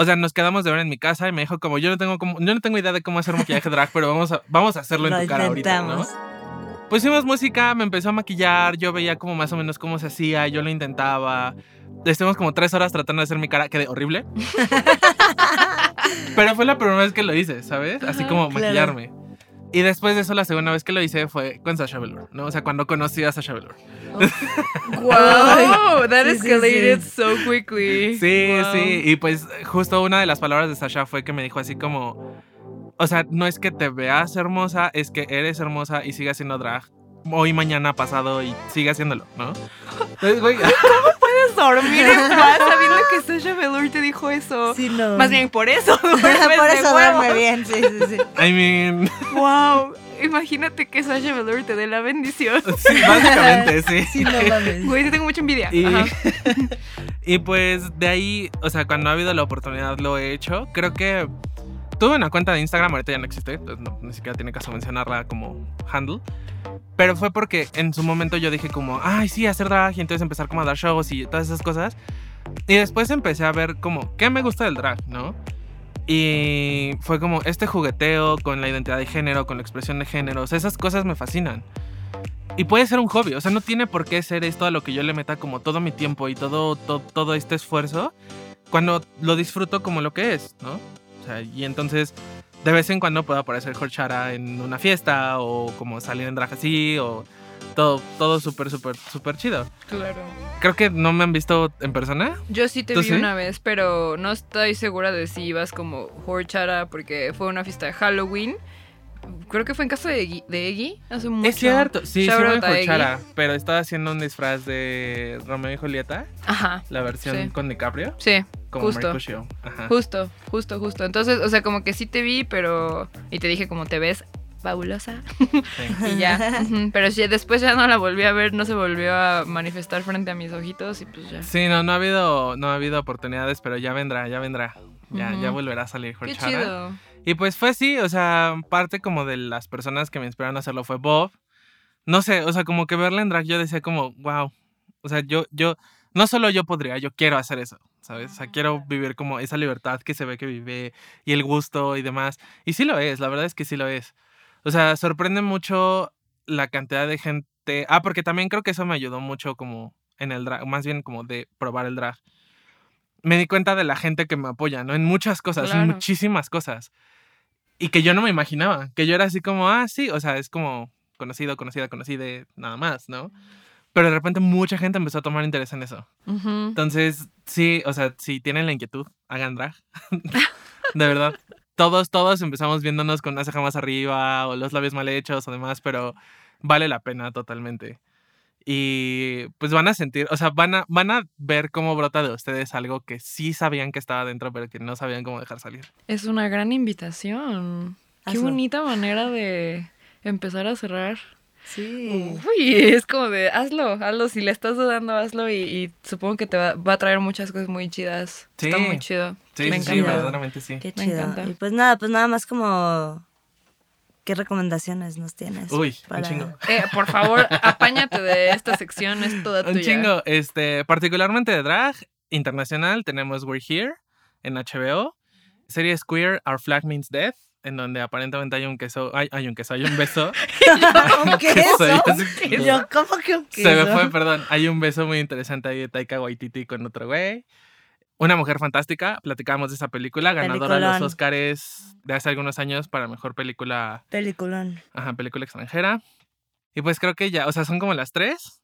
O sea, nos quedamos de ver en mi casa y me dijo como yo no tengo como, yo no tengo idea de cómo hacer maquillaje drag, pero vamos a, vamos a hacerlo en Lo tu cara ahorita, ¿no? intentamos. Hicimos música, me empezó a maquillar, yo veía como más o menos cómo se hacía, yo lo intentaba. Estuvimos como tres horas tratando de hacer mi cara, quedé horrible. Pero fue la primera vez que lo hice, ¿sabes? Así como claro. maquillarme. Y después de eso, la segunda vez que lo hice fue con Sasha Velour, ¿no? O sea, cuando conocí a Sasha Velour. Wow, that Sí, sí, escalated sí. so quickly. Sí, Wow. sí. Y pues justo una de las palabras de Sasha fue que me dijo así como... O sea, no es que te veas hermosa, es que eres hermosa y sigue haciendo drag. Hoy, mañana, pasado y sigue haciéndolo, ¿no? Entonces, güey, Puedes dormir en paz sabiendo que Sasha Velour te dijo eso. Sí, no. Más bien por eso. Por eso duerme bien, sí, sí, sí. I mean, Wow. Imagínate que Sasha Velour te dé la bendición. sí, básicamente, sí. Sí, no mames. Güey, sí tengo mucha envidia. Y, Ajá. y pues de ahí, o sea, cuando ha habido la oportunidad lo he hecho. Creo que tuve una cuenta de Instagram, ahorita ya no existe, entonces no, ni siquiera tiene caso mencionarla como handle. Pero fue porque en su momento yo dije como, ay, sí, hacer drag y entonces empezar como a dar shows y todas esas cosas. Y después empecé a ver como, ¿qué me gusta del drag, no? Y fue como este jugueteo con la identidad de género, con la expresión de género, o sea, esas cosas me fascinan. Y puede ser un hobby, o sea, no tiene por qué ser esto a lo que yo le meta como todo mi tiempo y todo, todo, todo este esfuerzo cuando lo disfruto como lo que es, ¿no? O sea, y entonces de vez en cuando puedo aparecer Horchara en una fiesta o como salir en drag así o todo, todo súper, súper, súper chido. Claro. Creo que no me han visto en persona. Yo sí te ¿Tú vi sí? una vez, pero no estoy segura de si ibas como Horchara porque fue una fiesta de Halloween. Creo que fue en casa de, Eggy- de Eggy hace mucho. Es cierto, sí, sí Shout voy out a Eggy. Horchara, pero estaba haciendo un disfraz de Romeo y Julieta, Ajá. la versión Sí. con DiCaprio, Sí, como Justo. Ajá. justo, justo, justo. Entonces, o sea, como que sí te vi, pero. Y te dije como te ves fabulosa. sí. Y ya. Pero sí, después ya no la volví a ver, no se volvió a manifestar frente a mis ojitos y pues ya. Sí, no, no ha habido, no ha habido oportunidades, pero ya vendrá, ya vendrá. Ya, ya volverá a salir Qué chido. Y pues fue así, o sea, parte como de las personas que me inspiraron a hacerlo fue Bob. No sé, o sea, como que verla en drag yo decía como, wow. O sea, yo, yo, no solo yo podría, yo quiero hacer eso, ¿sabes? O sea, quiero vivir como esa libertad que se ve que vive y el gusto y demás. Y sí lo es, la verdad es que sí lo es. O sea, sorprende mucho la cantidad de gente. Ah, porque también creo que eso me ayudó mucho como en el drag, más bien como de probar el drag. Me di cuenta de la gente que me apoya, ¿no? En muchas cosas, en muchísimas cosas. Y que yo no me imaginaba, que yo era así como, ah, sí, o sea, es como conocido, conocida, conocida, nada más, ¿no? Pero de repente mucha gente empezó a tomar interés en eso. Entonces, sí, o sea, si tienen la inquietud, hagan drag. de verdad. Todos, todos empezamos viéndonos con una ceja más arriba o los labios mal hechos o demás, pero vale la pena totalmente. Y pues van a sentir, o sea, van a, van a ver cómo brota de ustedes algo que sí sabían que estaba dentro, pero que no sabían cómo dejar salir. Es una gran invitación. Qué Hazlo. bonita manera de empezar a cerrar. Sí. Uy, es como de hazlo, hazlo. Si le estás dudando, hazlo. Y, y supongo que te va, va a traer muchas cosas muy chidas. Está Sí. muy chido. Sí, Me sí, sí, verdaderamente sí. Qué Me chido. encanta. Y pues nada, pues nada más como. ¿Qué recomendaciones nos tienes? Uy, un chingo. Eh, por favor, apáñate de esta sección, es toda tuya. Un chingo, este, particularmente de drag internacional, tenemos We're Here en HBO, series queer Our Flag Means Death, en donde aparentemente hay un queso, hay, hay un queso, hay un beso. ¿Un queso? Yo, ¿cómo que un queso? Se me fue, perdón. Hay un beso muy interesante ahí de Taika Waititi con otro güey. Una mujer fantástica, platicábamos de esa película, ganadora de los. Oscars de hace algunos años para mejor película Peliculón. Ajá, película extranjera. Y pues creo que ya, o sea, son como las tres.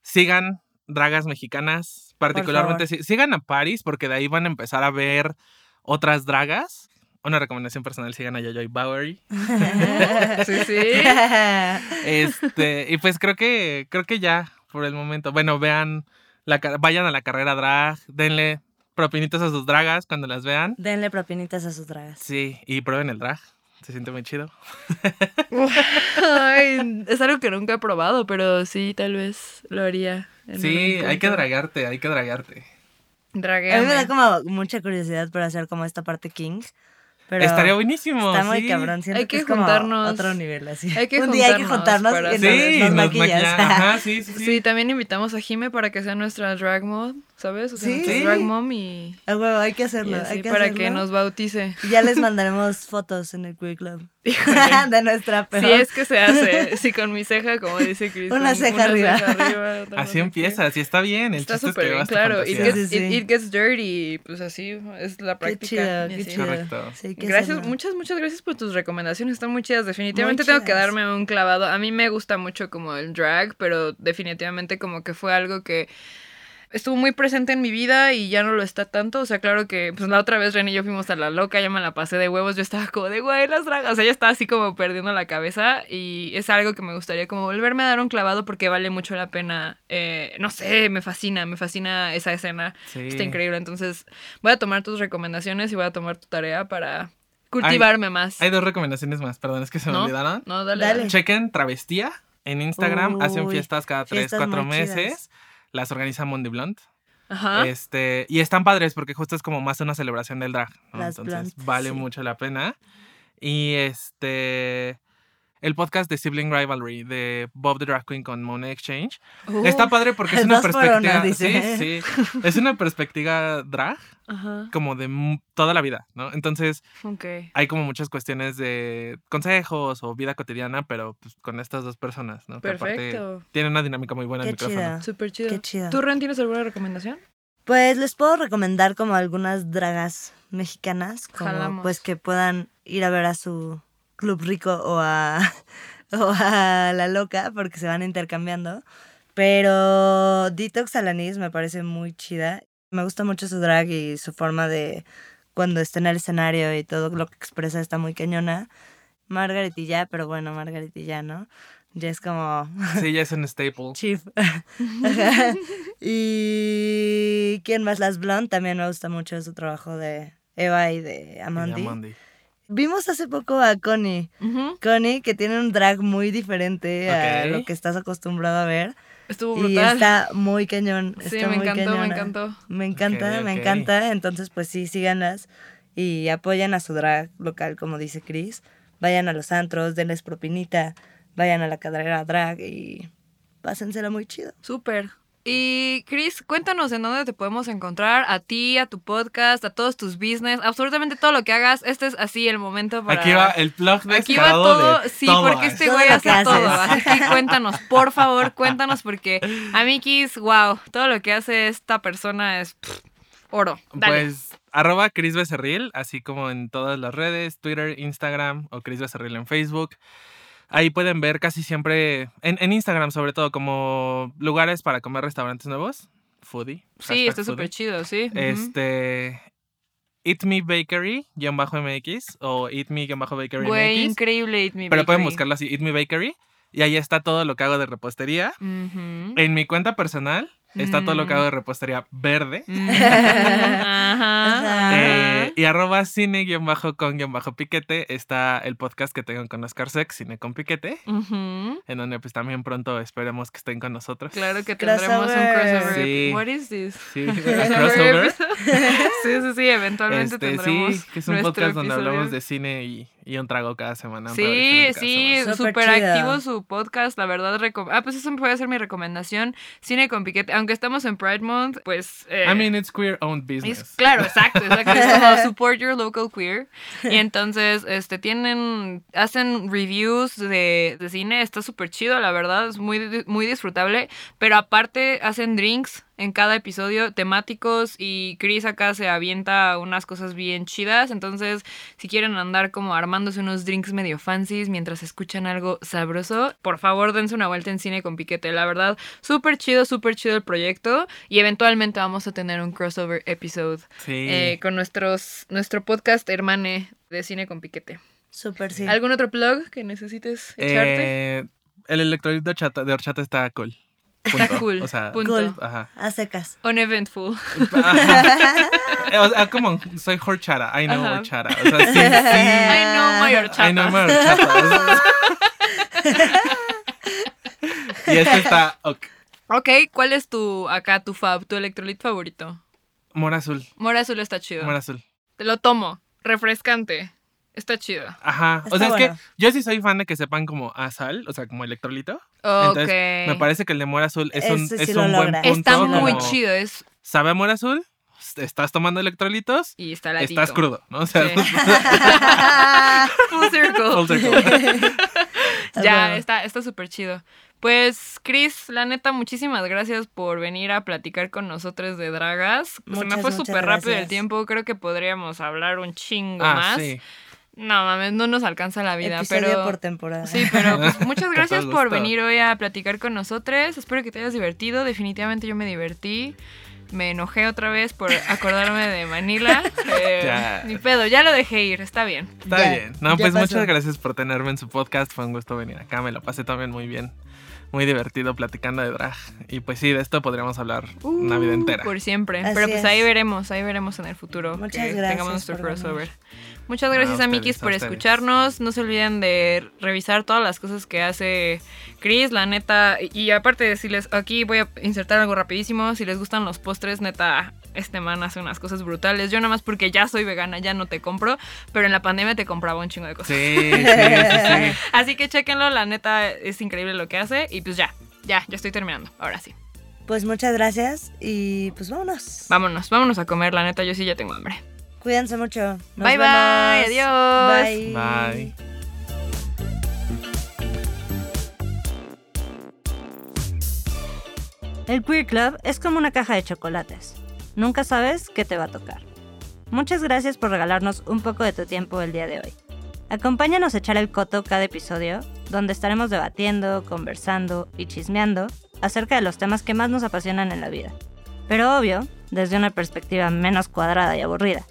Sigan dragas mexicanas, particularmente sigan a Paris porque de ahí van a empezar a ver otras dragas. una recomendación personal, sigan a Yoyoy Bowery. Sí, sí. Este, y pues creo que, creo que ya, por el momento. Bueno, vean, la, vayan a la carrera drag, denle propinitas a sus dragas cuando las vean. Denle propinitas a sus dragas. Sí, y prueben el drag. Se siente muy chido. Ay, es algo que nunca he probado, pero sí, tal vez lo haría. Sí, hay que dragarte, hay que dragarte. A mí me Dragueame. da como mucha curiosidad por hacer como esta parte king. Pero Estaría buenísimo. Está muy sí. cabrón. Siento Hay que, que es como juntarnos. otro nivel así. Hay que Un día hay que juntarnos y nos, Sí, nos nos maquillas. maquilla- Ajá, sí, sí, sí. Sí, también invitamos a Jime para que sea nuestra drag mom, ¿sabes? O sea, Sí. nuestra Sí. drag mom y, A huevo, hay que y hacerlo. así, hay que para hacerlo. que nos bautice. Y Ya les mandaremos fotos en el Queer Club. de nuestra peor. Si es que se hace, sí, con mi ceja, como dice Chris. Una ceja arriba. arriba, otra no Así qué. empieza, así está bien. El Está chiste es que súper bien, claro. It fantasía. gets, Sí, sí, sí. It, it gets dirty, pues así es la Qué práctica. chido, y qué chido. Correcto. Sí, que Gracias, hacerlo. muchas, muchas gracias por tus recomendaciones, están muy chidas. Definitivamente Muy tengo que darme un clavado. A mí me gusta mucho como el drag, pero definitivamente como que fue algo que estuvo muy presente en mi vida y ya no lo está tanto. O sea, claro que pues la otra vez Ren y yo fuimos a la loca, ya me la pasé de huevos, yo estaba como de güey, las dragas. O sea, ya estaba así como perdiendo la cabeza y es algo que me gustaría como volverme a dar un clavado porque vale mucho la pena. Eh, no sé, me fascina, me fascina esa escena. Sí. Está increíble. Entonces, voy a tomar tus recomendaciones y voy a tomar tu tarea para cultivarme más. Hay dos recomendaciones más, perdón, es que se me ¿No? olvidaron. No, dale. Dale. Chequen Travestía en Instagram. Hacen fiestas cada tres, fiestas cuatro chidas. Las organiza Mondi Blunt. Ajá. Este, y están padres porque justo es como más una celebración del drag. ¿no? Las Entonces Blunt, vale sí. mucho la pena. Y este. El podcast de Sibling Rivalry de Bob the Drag Queen con Monet Exchange. Uh, Está padre porque es una perspectiva. dice. sí, sí. Es una perspectiva drag como de toda la vida, ¿no? Entonces hay como muchas cuestiones de consejos o vida cotidiana, pero pues, con estas dos personas, ¿no? Perfecto. tienen una dinámica muy buena en el Qué micrófono. chido. Súper chido. Qué chido. ¿Tú, Ren, tienes alguna recomendación? Pues les puedo recomendar como algunas dragas mexicanas, como Jalamos. pues que puedan ir a ver a su club rico o a, o a la loca, porque se van intercambiando. Pero Detox Alanis me parece muy chida. Me gusta mucho su drag y su forma de cuando está en el escenario y todo lo que expresa está muy cañona. Margaret y ya, pero bueno, Margaret y ya, ¿no? Ya es como Sí, ya es un staple. Chief. Ajá. y quién más las Blonde también me gusta mucho su trabajo de Eva y de Y. Amondi. Vimos hace poco a Connie. Connie que tiene un drag muy diferente a lo que estás acostumbrado a ver Estuvo y brutal. está muy cañón. sí, está me muy encantó, me encantó. Me encanta, me encanta. Entonces, pues sí, síganlas y apoyen a su drag local, como dice Chris. Vayan a los antros, denles propinita, vayan a la carrera drag y pásensela muy chido. Súper. Y Chris, cuéntanos en dónde te podemos encontrar, a ti, a tu podcast, a todos tus business, absolutamente todo lo que hagas. Este es así el momento para... Aquí va el plug Aquí va todo, de sí, todo porque este Todo güey hace todo. Así que cuéntanos, por favor, cuéntanos, porque Amikis, wow, todo lo que hace esta persona es pff, oro. Dale. Pues arroba Chris Becerril, así como en todas las redes, Twitter, Instagram o Chris Becerril en Facebook. Ahí pueden ver casi siempre, en, en Instagram sobre todo, como lugares para comer restaurantes nuevos. Foodie. sí, está súper chido, sí. Este. Eat Me Bakery, bajo MX, o Eat Me, bajo Bakery Güey, MX. increíble Eat Me Pero pueden Bakery. buscarlo así, Eat Me Bakery. Y ahí está todo lo que hago de repostería. En mi cuenta personal está todo lo que Mm. hago de repostería verde. Ajá. Eh, y arroba cine-con-piquete está el podcast que tengo con Oscar Sex, Cine con Piquete, en donde pues también pronto esperemos que estén con nosotros. Claro que tendremos un Crossover. crossover. Sí. What is this? Sí, a crossover. sí, sí, sí, eventualmente Este, tendremos sí, que es un podcast donde episodio. hablamos de cine y, y un trago cada semana. Sí, sí. Súper activo su podcast, la verdad. Ah, pues eso puede ser mi recomendación. Cine con piquete. Aunque estamos en Pride Month, pues... eh, I mean, it's queer owned es- business. claro, exacto, exacto. Es como support your local queer. Y entonces, este, tienen, hacen reviews de, de cine, está súper chido, la verdad, es muy, muy disfrutable. Pero aparte hacen drinks en cada episodio temáticos y Chris acá se avienta unas cosas bien chidas. Entonces, si quieren andar como armándose unos drinks medio fancies mientras escuchan algo sabroso, por favor dense una vuelta en cine con piquete. La verdad, súper chido, súper chido el proyecto y eventualmente vamos a tener un crossover episode Sí. eh, con nuestros, nuestro podcast hermane de cine con piquete. Súper sí. ¿Algún otro plug que necesites echarte? Eh, el electrolito de horchata, de horchata está cool. Está cool. O sea, punto. Cool. ajá. A secas. Uneventful. Ajá. O sea, como soy horchata, I know Ajá. horchata. O sea, sí, sí. I know my horchata. I know my horchata. y este está ok. Ok, ¿cuál es tu, acá, tu fab, tu electrolit favorito? Mora azul. Mora azul está chido. Mora azul. Te lo tomo. Refrescante. Está chido. Ajá. Está o sea, es que yo sí soy fan de que sepan como a sal, o sea, como electrolito. Ok. Entonces, me parece que el de mora azul es un, Ese es lo un buen punto. Está muy chido. Es, Sabe a mora azul, estás tomando electrolitos, y está ladito. estás crudo, ¿no? O sea, Sí. Full circle. full circle. Ya, está está súper chido. Pues, Chris, la neta, muchísimas gracias por venir a platicar con nosotros de dragas. Se me fue súper rápido el tiempo. Creo que podríamos hablar un chingo Ah, más. sí. No mames, no nos alcanza la vida, Episodio pero. por temporada. Sí, pero pues, muchas gracias por venir hoy a platicar con nosotros. Espero que te hayas divertido. Definitivamente yo me divertí. Me enojé otra vez por acordarme de Manila. Eh, Ya. Ni pedo, ya lo dejé ir, está bien. Está Ya, bien. No, ya pues pasó. muchas gracias por tenerme en su podcast. Fue un gusto venir acá. Me lo pasé también muy bien. Muy divertido platicando de drag. Y pues sí, de esto podríamos hablar una vida entera. Uh, Por siempre. Así Pero pues es. ahí veremos, ahí veremos en el futuro. Muchas que gracias tengamos nuestro venir. crossover. Muchas A gracias a ustedes, Mikis a por escucharnos. No se olviden de revisar todas las cosas que hace Chris, la neta. Y aparte de decirles, aquí voy a insertar algo rapidísimo. Si les gustan los postres, neta, este man hace unas cosas brutales. Yo nada más porque ya soy vegana, ya no te compro. Pero en la pandemia te compraba un chingo de cosas. Sí, sí, sí, sí. Así que chequenlo, la neta es increíble lo que hace. Y pues ya, ya, ya estoy terminando. Ahora sí. Pues muchas gracias y pues vámonos. Vámonos, vámonos a comer, la neta, yo sí ya tengo hambre. Cuídense mucho. Nos Bye, bye, adiós. Bye. Bye. El Queer Club es como una caja de chocolates. Nunca sabes qué te va a tocar. Muchas gracias por regalarnos un poco de tu tiempo el día de hoy. Acompáñanos a echar el coto cada episodio, donde estaremos debatiendo, conversando y chismeando acerca de los temas que más nos apasionan en la vida. Pero obvio, desde una perspectiva menos cuadrada y aburrida.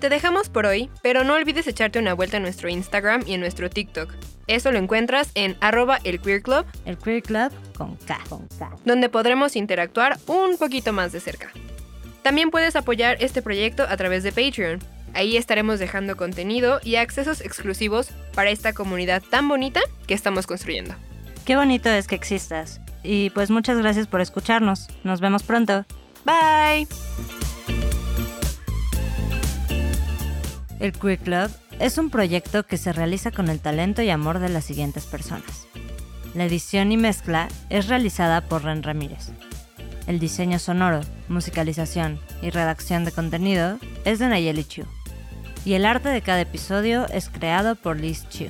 Te dejamos por hoy, pero no olvides echarte una vuelta en nuestro Instagram y en nuestro TikTok. Eso lo encuentras en arroba el Queer Club, El Queer Club con K. Con K. donde podremos interactuar un poquito más de cerca. También puedes apoyar este proyecto a través de Patreon. Ahí estaremos dejando contenido y accesos exclusivos para esta comunidad tan bonita que estamos construyendo. Qué bonito es que existas. Y pues muchas gracias por escucharnos. Nos vemos pronto. Bye. El Queer Club es un proyecto que se realiza con el talento y amor de las siguientes personas. La edición y mezcla es realizada por Ren Ramírez. El diseño sonoro, musicalización y redacción de contenido es de Nayeli Chu. Y el arte de cada episodio es creado por Liz Chu.